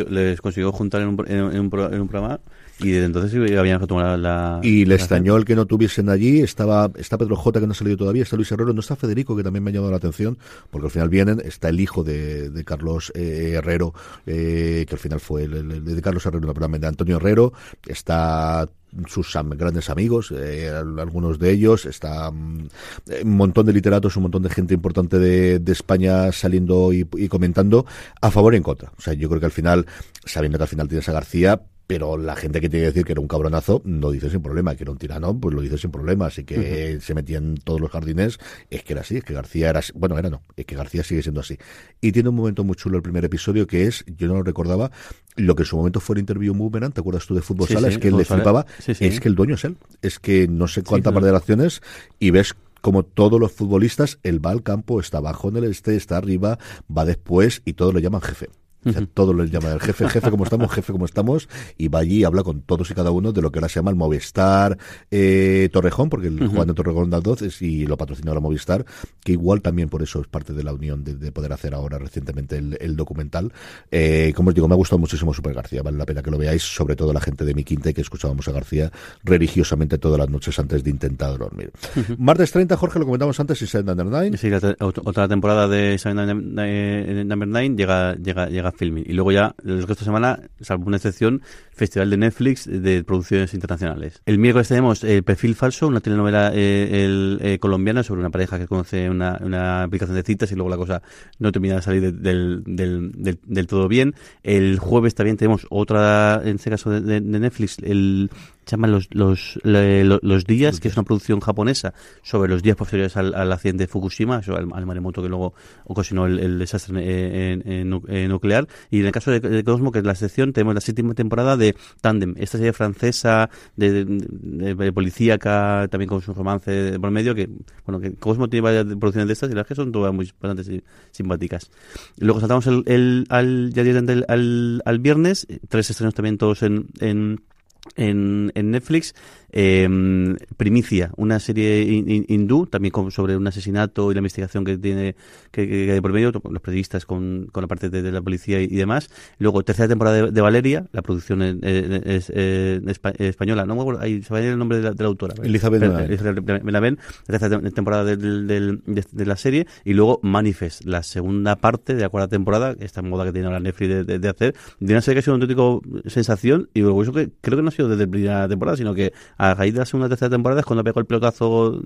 les consiguió juntar en un, en un, programa y desde entonces habían retomado la... Y le extrañó el que no tuviesen allí. Estaba está Pedro J, que no ha salido todavía. Está Luis Herrero. No está Federico, que también me ha llamado la atención. Porque al final vienen. Está el hijo de, de Carlos eh, Herrero, eh, que al final fue el, de Carlos Herrero, de Antonio Herrero. Está sus grandes amigos, eh, algunos de ellos, está mm, un montón de literatos, un montón de gente importante de, de España saliendo y, y, comentando a favor y en contra. O sea, yo creo que al final, sabiendo que al final tienes a García, pero la gente que tiene que decir que era un cabronazo lo dice sin problema, que era un tirano, pues lo dice sin problema, así que se metía en todos los jardines, es que era así, es que García era bueno, era no, es que García sigue siendo así. Y tiene un momento muy chulo el primer episodio que es, yo no lo recordaba, lo que en su momento fue el interview Boomerang, ¿te acuerdas tú de Fútbol Sala? es que él le flipaba, es que el dueño es él, es que no sé cuánta parte de las acciones y ves como todos los futbolistas, él va al campo, está abajo en el este, está arriba, va después y todos lo llaman jefe. O sea, todo les llama el jefe, jefe como estamos, jefe como estamos, y va allí y habla con todos y cada uno de lo que ahora se llama el Movistar eh, Torrejón, porque el Juan de Torrejón da es y lo patrocina ahora Movistar, que igual también por eso es parte de la unión de, poder hacer ahora recientemente el, documental. Eh, como os digo, me ha gustado muchísimo Super García, vale la pena que lo veáis, sobre todo la gente de mi quinta que escuchábamos a García religiosamente todas las noches antes de intentar dormir. Martes 30, Jorge, lo comentamos antes, y Number 9. Sí, otra temporada de Number 9 llega, llega, llega Filming. Y luego ya, el resto de semana, salvo una excepción, Festival de Netflix de producciones internacionales. El miércoles tenemos El Perfil Falso, una telenovela eh, el, eh, colombiana sobre una pareja que conoce una, aplicación de citas y luego la cosa no termina de salir del, del, del, todo bien. El jueves también tenemos otra, en este caso de Netflix, el se llama Los, los, los Días, que es una producción japonesa sobre los días posteriores al, accidente de Fukushima, al, maremoto que luego ocasionó el, desastre nuclear. Y en el caso de, Cosmo, que es la sección, tenemos la séptima temporada de Tandem, esta serie francesa de, de, policíaca, también con su romance por medio, que bueno que Cosmo tiene varias producciones de estas y las que son todas muy bastante simpáticas. Luego saltamos el, el al, ya al, al, viernes, tres estrenos también todos en, en en, en Netflix eh, Primicia, una serie hindú, también sobre un asesinato y la investigación que tiene que, que, por medio, los periodistas con, con la parte de, la policía y, demás. Luego, tercera temporada de, Valeria, la producción es, española, no me acuerdo, ahí se va a ir el nombre de la, autora. Elizabeth Benavent. tercera temporada de, la serie. Y luego Manifest, la segunda parte de la cuarta temporada, esta moda que tiene ahora Netflix de, hacer, de una serie que ha sido una auténtica sensación y luego eso que creo que no ha sido desde la primera temporada, sino que a raíz de la segunda tercera temporada es cuando pegó el pelotazo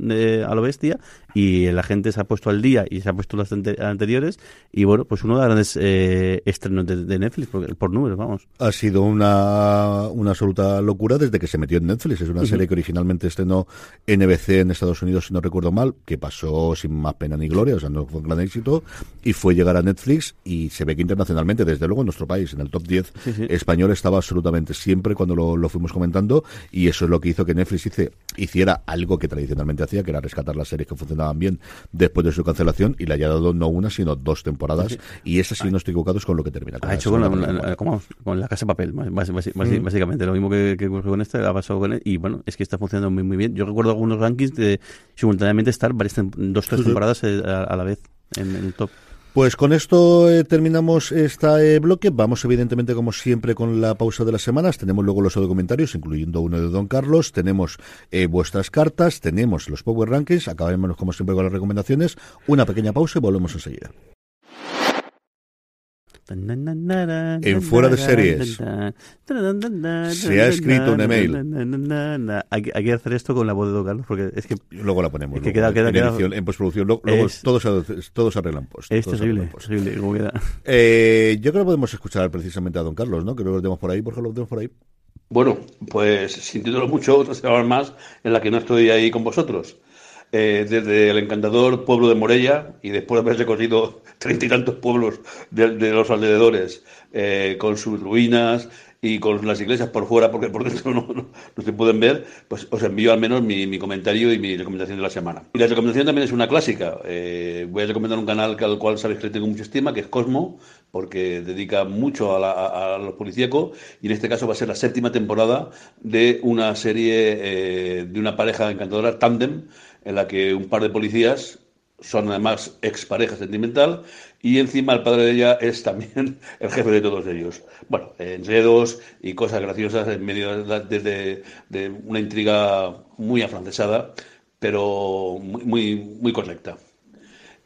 a lo bestia y la gente se ha puesto al día y se ha puesto las anteriores y bueno, pues uno de los grandes eh, estrenos de, Netflix por, por, números, vamos. Ha sido una, una absoluta locura desde que se metió en Netflix. Es una serie que originalmente estrenó NBC en Estados Unidos, si no recuerdo mal, que pasó sin más pena ni gloria, o sea, no fue un gran éxito y fue llegar a Netflix y se ve que internacionalmente, desde luego en nuestro país, en el top 10 español estaba absolutamente siempre cuando lo, lo fuimos comentando y eso es lo que hizo que Netflix hice, hiciera algo que tradicionalmente hacía, que era rescatar las series que funcionaban bien después de su cancelación, y le haya dado no una, sino dos temporadas, y esa, si no estoy equivocado, es con lo que termina. Ha hecho con la, con la, casa de papel, mm. básicamente. Lo mismo que, que con este, ha pasado con él, y bueno, es que está funcionando muy, muy bien. Yo recuerdo algunos rankings de simultáneamente estar varias, dos tres temporadas eh, a, la vez en el top. Pues con esto eh, terminamos este bloque. Vamos, evidentemente, como siempre, con la pausa de las semanas. Tenemos luego los comentarios, incluyendo uno de Don Carlos. Tenemos eh, vuestras cartas, tenemos los Power Rankings. Acabemos, como siempre, con las recomendaciones. Una pequeña pausa y volvemos enseguida. En fuera de series se ha escrito un email. Hay, que hacer esto con la voz de Don Carlos porque es que luego la ponemos. en, postproducción. Luego, todos, todos arreglan post. Es terrible. Eh, yo creo que podemos escuchar precisamente a Don Carlos, ¿no? Que lo tenemos por ahí. ¿Por lo tenemos por ahí? Bueno, pues sintiéndolo mucho, otra semana más en la que no estoy ahí con vosotros. Eh, desde el encantador pueblo de Morella y después de haber recorrido treinta y tantos pueblos de, los alrededores eh, con sus ruinas y con las iglesias por fuera, porque por dentro no, se pueden ver, pues os envío al menos mi, comentario y mi recomendación de la semana. Y la recomendación también es una clásica. Eh, voy a recomendar un canal al cual sabéis que le tengo mucha estima, que es Cosmo, porque dedica mucho a, a, los policíacos, y en este caso va a ser la séptima temporada de una serie de una pareja encantadora, Tandem, en la que un par de policías son además expareja sentimental y encima el padre de ella es también el jefe de todos ellos. Bueno, enredos y cosas graciosas en medio de, de, una intriga muy afrancesada, pero muy, muy, correcta.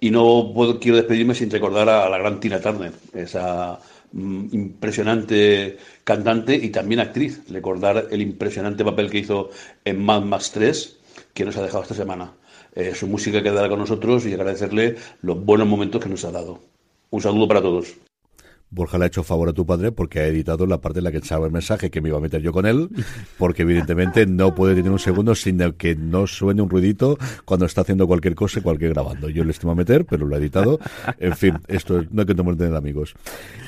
Y no quiero despedirme sin recordar a la gran Tina Turner, esa mm, impresionante cantante y también actriz. Recordar el impresionante papel que hizo en Mad Max 3 que nos ha dejado esta semana. Eh, su música quedará con nosotros y agradecerle los buenos momentos que nos ha dado. Un saludo para todos. Borja le ha hecho favor a tu padre porque ha editado la parte en la que echaba el mensaje que me iba a meter yo con él, porque evidentemente no puede tener un segundo sin que no suene un ruidito cuando está haciendo cualquier cosa, cualquier grabando. Yo le estimo a meter, pero lo ha editado. En fin, esto no hay que tomar tener amigos.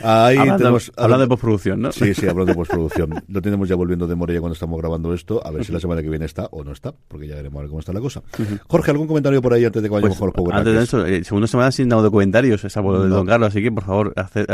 Ahí hablando, tenemos, hablando de postproducción, ¿no? Sí, sí, hablando de postproducción. Lo tenemos ya volviendo de Morella cuando estamos grabando esto, a ver si la semana que viene está o no está, porque ya veremos a ver cómo está la cosa. Jorge, ¿algún comentario por ahí antes de que vayamos pues, con los Antes de eso, eh, segunda semana sin de comentarios, es algo de Don Carlos, así que por favor, haced,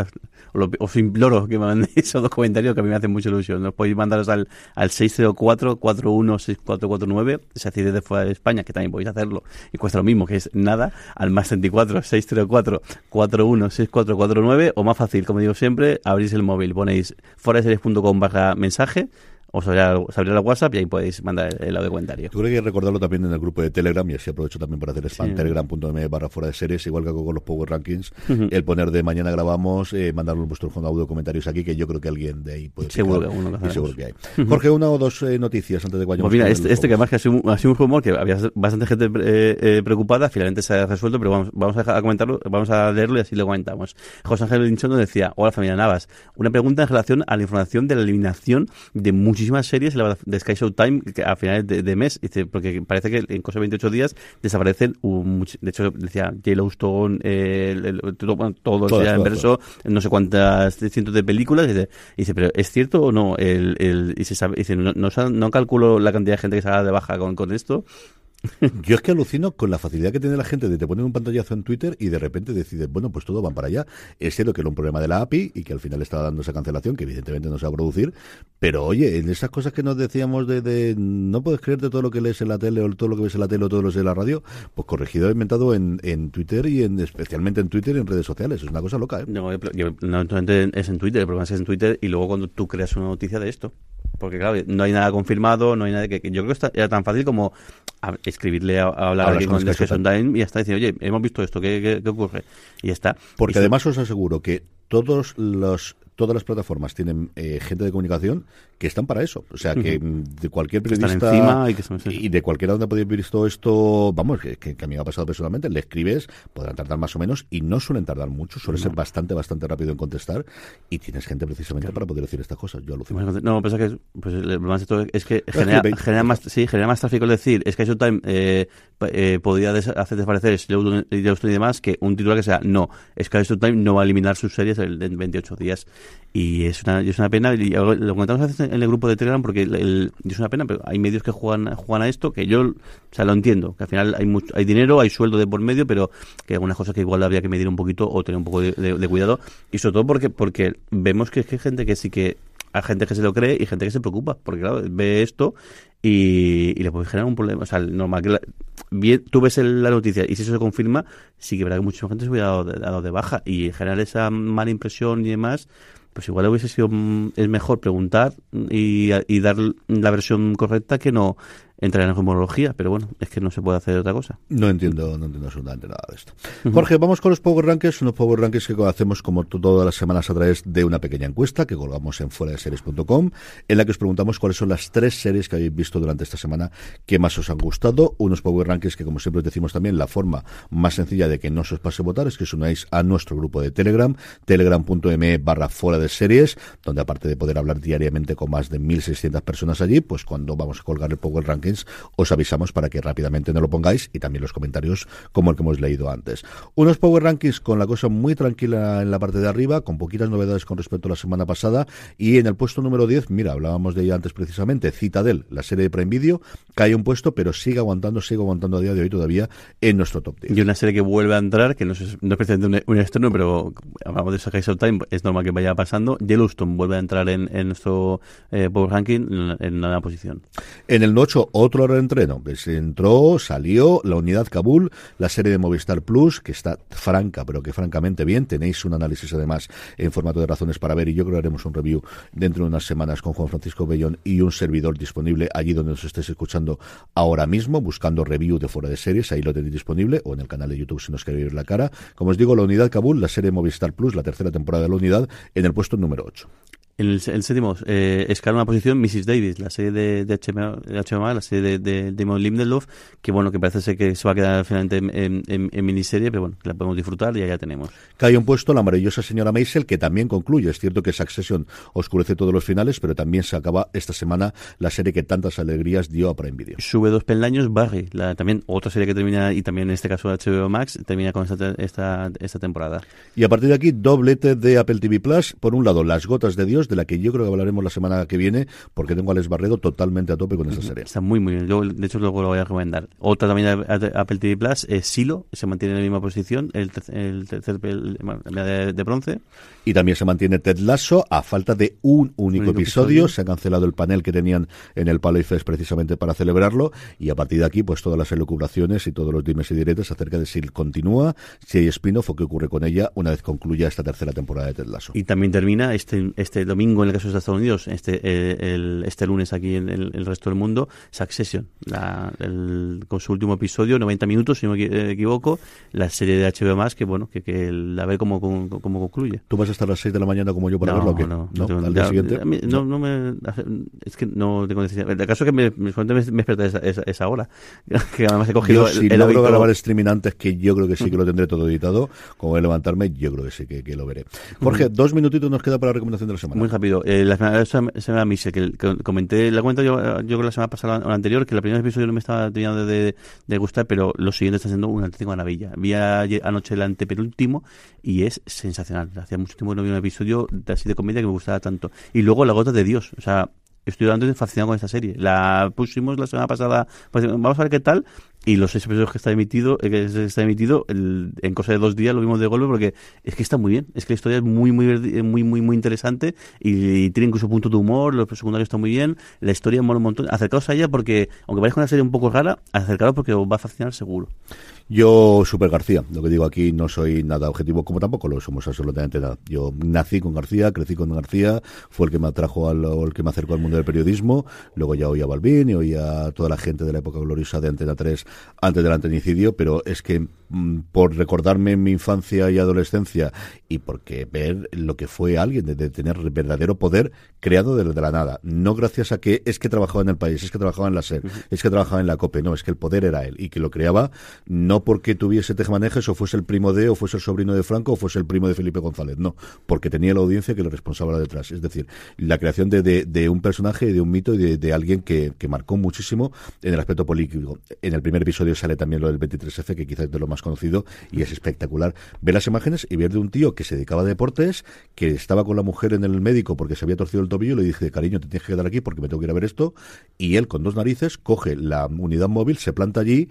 os imploro que me mandéis esos dos comentarios que a mí me hacen mucha ilusión. Nos podéis mandaros al, al 604-416449, es decir, desde fuera de España, que también podéis hacerlo y cuesta lo mismo, que es nada, al más 34 604 416449 o más fácil, como digo siempre, abrís el móvil, ponéis foreseries.com barra mensaje os abrirá, la WhatsApp y ahí podéis mandar el, audio comentario. Yo creo que recordarlo también en el grupo de Telegram y así aprovecho también para hacer spam, telegram.me barra fuera de series, igual que hago con los Power Rankings, el poner de mañana grabamos, eh, mandarlo vuestros audio comentarios aquí, que yo creo que alguien de ahí puede Seguro que uno seguro que hay. Jorge, una o dos eh, noticias antes de que vayamos. Pues mira, este, este, que además que ha sido, un rumor que había bastante gente eh, eh, preocupada, finalmente se ha resuelto, pero vamos, vamos a, comentarlo, vamos a leerlo y así lo comentamos. José Ángel Linchono decía, hola familia Navas, una pregunta en relación a la información de la eliminación de muchísimas series en la de Sky Showtime que a finales de, mes, dice, porque parece que en cosa de 28 días desaparecen, de hecho decía Yellowstone, eh, todo, todo ya en verso, no sé cuántas cientos de películas, y dice, pero ¿es cierto o no? El, el, y se sabe, dice, no, no, no calculo la cantidad de gente que se haga de baja con, con esto, Yo es que alucino con la facilidad que tiene la gente de te poner un pantallazo en Twitter y de repente decides, bueno, pues todo van para allá. Es cierto que era un problema de la API y que al final estaba dando esa cancelación, que evidentemente no se va a producir, pero oye, en esas cosas que nos decíamos de, no puedes creerte todo lo que lees en la tele o todo lo que ves en la tele o todo lo que ves en la radio, pues corregido inventado en, en Twitter y en, especialmente en Twitter y en redes sociales. Es una cosa loca, ¿eh? No, no es en Twitter, el problema es en Twitter y luego cuando tú creas una noticia de esto. Porque claro, no hay nada confirmado, no hay nada que... Yo creo que era tan fácil como escribirle a, hablar con Discussion Time y hasta decir, oye, hemos visto esto, ¿qué, qué, ocurre? Y ya está. Porque además os aseguro que todos los todas las plataformas tienen eh, gente de comunicación que están para eso. O sea, que de cualquier periodista y, de cualquiera donde podéis visto esto, vamos, que, que, a mí me ha pasado personalmente, le escribes, podrán tardar más o menos y no suelen tardar mucho, suele ser bastante, bastante rápido en contestar y tienes gente precisamente para poder decir estas cosas. Yo alucino. No, pasa que pues, el problema de todo es que genera, genera, más, sí, genera más tráfico es decir, es que Showtime eh, eh, podría hacer desaparecer y demás que un titular que sea, no, es que Showtime no va a eliminar sus series en 28 días. y es una, es una pena, y lo comentamos a veces en el grupo de Telegram porque el, es una pena, pero hay medios que juegan, juegan a esto que yo, o sea, lo entiendo, que al final hay mucho, hay dinero, hay sueldo de por medio, pero que algunas cosas que igual habría que medir un poquito o tener un poco de, cuidado, y sobre todo porque, porque vemos que, que hay gente que sí que hay gente que se lo cree y gente que se preocupa, porque claro, ve esto y, le puede generar un problema. O sea, normal que bien, tú ves la noticia y si eso se confirma, sí que verá que mucha gente se hubiera dado, dado de baja y generar esa mala impresión y demás pues igual hubiese sido mm, es mejor preguntar y, y dar la versión correcta que no entrar en homología, pero bueno, es que no se puede hacer otra cosa. No entiendo, no entiendo absolutamente nada de esto. Jorge, vamos con los Power Rankings, unos Power Rankings que hacemos como todas las semanas a través de una pequeña encuesta que colgamos en fuera de series.com, en la que os preguntamos cuáles son las tres series que habéis visto durante esta semana que más os han gustado. Unos Power Rankings que, como siempre os decimos también, la forma más sencilla de que no se os pase a votar es que os unáis a nuestro grupo de Telegram, telegram.me barra fuera de series, donde aparte de poder hablar diariamente con más de 1.600 personas allí, pues cuando vamos a colgar el Power Ranking os avisamos para que rápidamente no lo pongáis y también los comentarios como el que hemos leído antes. Unos Power Rankings con la cosa muy tranquila en la parte de arriba, con poquitas novedades con respecto a la semana pasada y en el puesto número 10, mira, hablábamos de ella antes precisamente, Citadel, la serie de Prime Video, cae un puesto pero sigue aguantando, sigue aguantando a día de hoy todavía en nuestro top 10. Y una serie que vuelve a entrar, que no es, no es precisamente un, externo, pero hablamos de of Time, es normal que vaya pasando, Yellowstone vuelve a entrar en, nuestro eh, Power Ranking en, en una posición. En el 8, otro reentreno. Entró, salió la unidad Kabul, la serie de Movistar Plus, que está franca, pero que francamente bien. Tenéis un análisis además en formato de razones para ver y yo creo que haremos un review dentro de unas semanas con Juan Francisco Bellón y un servidor disponible allí donde nos estéis escuchando ahora mismo, buscando review de fuera de series, ahí lo tenéis disponible, o en el canal de YouTube si nos queréis ver la cara. Como os digo, la unidad Kabul, la serie Movistar Plus, la tercera temporada de la unidad, en el puesto número 8. En el, séptimo, eh, escala una posición Mrs. Davis, la serie de, de HBO, la serie de, de Damon Lindelof, que bueno, que parece ser que se va a quedar finalmente en, miniserie, pero bueno, la podemos disfrutar y allá tenemos. Cae un puesto la maravillosa señora Maisel, que también concluye. Es cierto que Succession oscurece todos los finales, pero también se acaba esta semana la serie que tantas alegrías dio a Prime Video. Sube dos peldaños, Barry, la, también otra serie que termina, y también en este caso HBO Max, termina con esta, esta, esta temporada. Y a partir de aquí, doblete de Apple TV Plus. Por un lado, Las Gotas de Dios, de la que yo creo que hablaremos la semana que viene, porque tengo a Alex Barredo totalmente a tope con esa serie. Está muy, muy bien. Yo, de hecho, luego lo voy a recomendar. Otra también de Apple TV Plus es Silo, se mantiene en la misma posición, el tercer, de, de, bronce. Y también se mantiene Ted Lasso, a falta de un único, episodio. Se ha cancelado el panel que tenían en el Palo Fest precisamente para celebrarlo. Y a partir de aquí, pues todas las elucubraciones y todos los dimes y diretes acerca de si continúa, si hay spin-off o qué ocurre con ella una vez concluya esta tercera temporada de Ted Lasso. Y también termina este, este domingo en el caso de Estados Unidos, este, eh, el, este lunes aquí en el, resto del mundo, Succession, la, el, con su último episodio, 90 minutos, si no me equivoco, la serie de HBO más, que bueno, que, que a ver cómo, cómo, concluye. ¿Tú vas a estar a las 6 de la mañana como yo para verlo? No, no, no, al día siguiente. no, no me, es que no tengo decisión. El caso es que me, me, me, me esa, esa, esa, hora, que además he cogido yo, si el, logro grabar streaming antes, que yo creo que sí que lo tendré todo editado, como voy a levantarme, yo creo que sí que, que lo veré. Jorge, dos minutitos nos queda para la recomendación de la semana. Muy rápido. Eh, la semana, semana Mise, que, comenté, la cuenta yo, yo la semana pasada o la anterior, que el primer episodio no me estaba terminando de, de, gustar, pero lo siguiente está siendo una auténtica maravilla. Vi anoche el antepenúltimo y es sensacional. Hacía mucho tiempo que no vi un episodio así de comedia que me gustaba tanto. Y luego La Gota de Dios, o sea, estoy fascinado con esta serie. La pusimos la semana pasada, pues, vamos a ver qué tal, y los seis episodios que está emitido eh, que está emitido en cosa de dos días lo vimos de golpe porque es que está muy bien es que la historia es muy muy muy muy muy interesante y, tiene incluso punto de humor los secundarios están muy bien la historia mola un montón acercaos a ella porque aunque parezca una serie un poco rara acercaros porque os va a fascinar seguro yo, Super García, lo que digo aquí no soy nada objetivo, como tampoco lo somos absolutamente nada. Yo nací con García, crecí con García, fue el que me atrajo al, el que me acercó al mundo del periodismo, luego ya oía a Balbín y oía a toda la gente de la época gloriosa de Antena 3 antes del antenicidio, pero es que por recordarme mi infancia y adolescencia y porque ver lo que fue alguien de, tener verdadero poder creado desde la nada, no gracias a que es que trabajaba en el país, es que trabajaba en la SER, es que trabajaba en la COPE, no, es que el poder era él y que lo creaba no porque tuviese tejemanejes o fuese el primo de, o fuese el sobrino de Franco o fuese el primo de Felipe González, no, porque tenía la audiencia que le responsaba detrás, es decir, la creación de, de, un personaje, de un mito y de, alguien que, que marcó muchísimo en el aspecto político. En el primer episodio sale también lo del 23F, que quizás es de lo más conocido, y es espectacular. Ver las imágenes y ver de un tío que se dedicaba a deportes, que estaba con la mujer en el médico porque se había torcido el tobillo, y le dije, cariño, te tienes que quedar aquí porque me tengo que ir a ver esto, y él con dos narices coge la unidad móvil, se planta allí,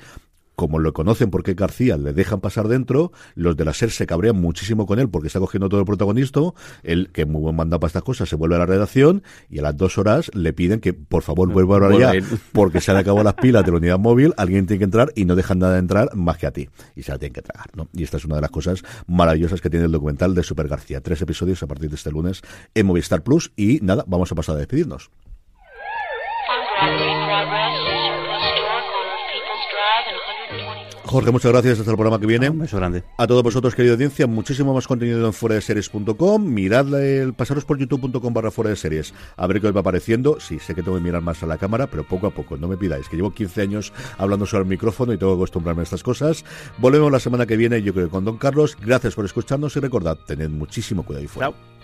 como lo conocen porque García le dejan pasar dentro, los de la SER se cabrean muchísimo con él porque está cogiendo todo el protagonista, él, que muy buen manda para estas cosas, se vuelve a la redacción y a las dos horas le piden que por favor vuelva a allá porque se han acabado las pilas de la unidad móvil, alguien tiene que entrar y no dejan nada de entrar más que a ti. Y se la tienen que tragar, ¿no? Y esta es una de las cosas maravillosas que tiene el documental de Super García. Tres episodios a partir de este lunes en Movistar Plus y nada, vamos a pasar a despedirnos. Jorge, muchas gracias. Hasta el programa que viene. Un beso grande. A todos vosotros, querida audiencia, muchísimo más contenido en fuera de series.com. Mirad el pasaros por youtube.com barra fuera de series. A ver qué os va apareciendo. Sí, sé que tengo que mirar más a la cámara, pero poco a poco. No me pidáis, que llevo 15 años hablando sobre el micrófono y tengo que acostumbrarme a estas cosas. Volvemos la semana que viene, yo creo, con Don Carlos. Gracias por escucharnos y recordad, tened muchísimo cuidado y fuera. Chao.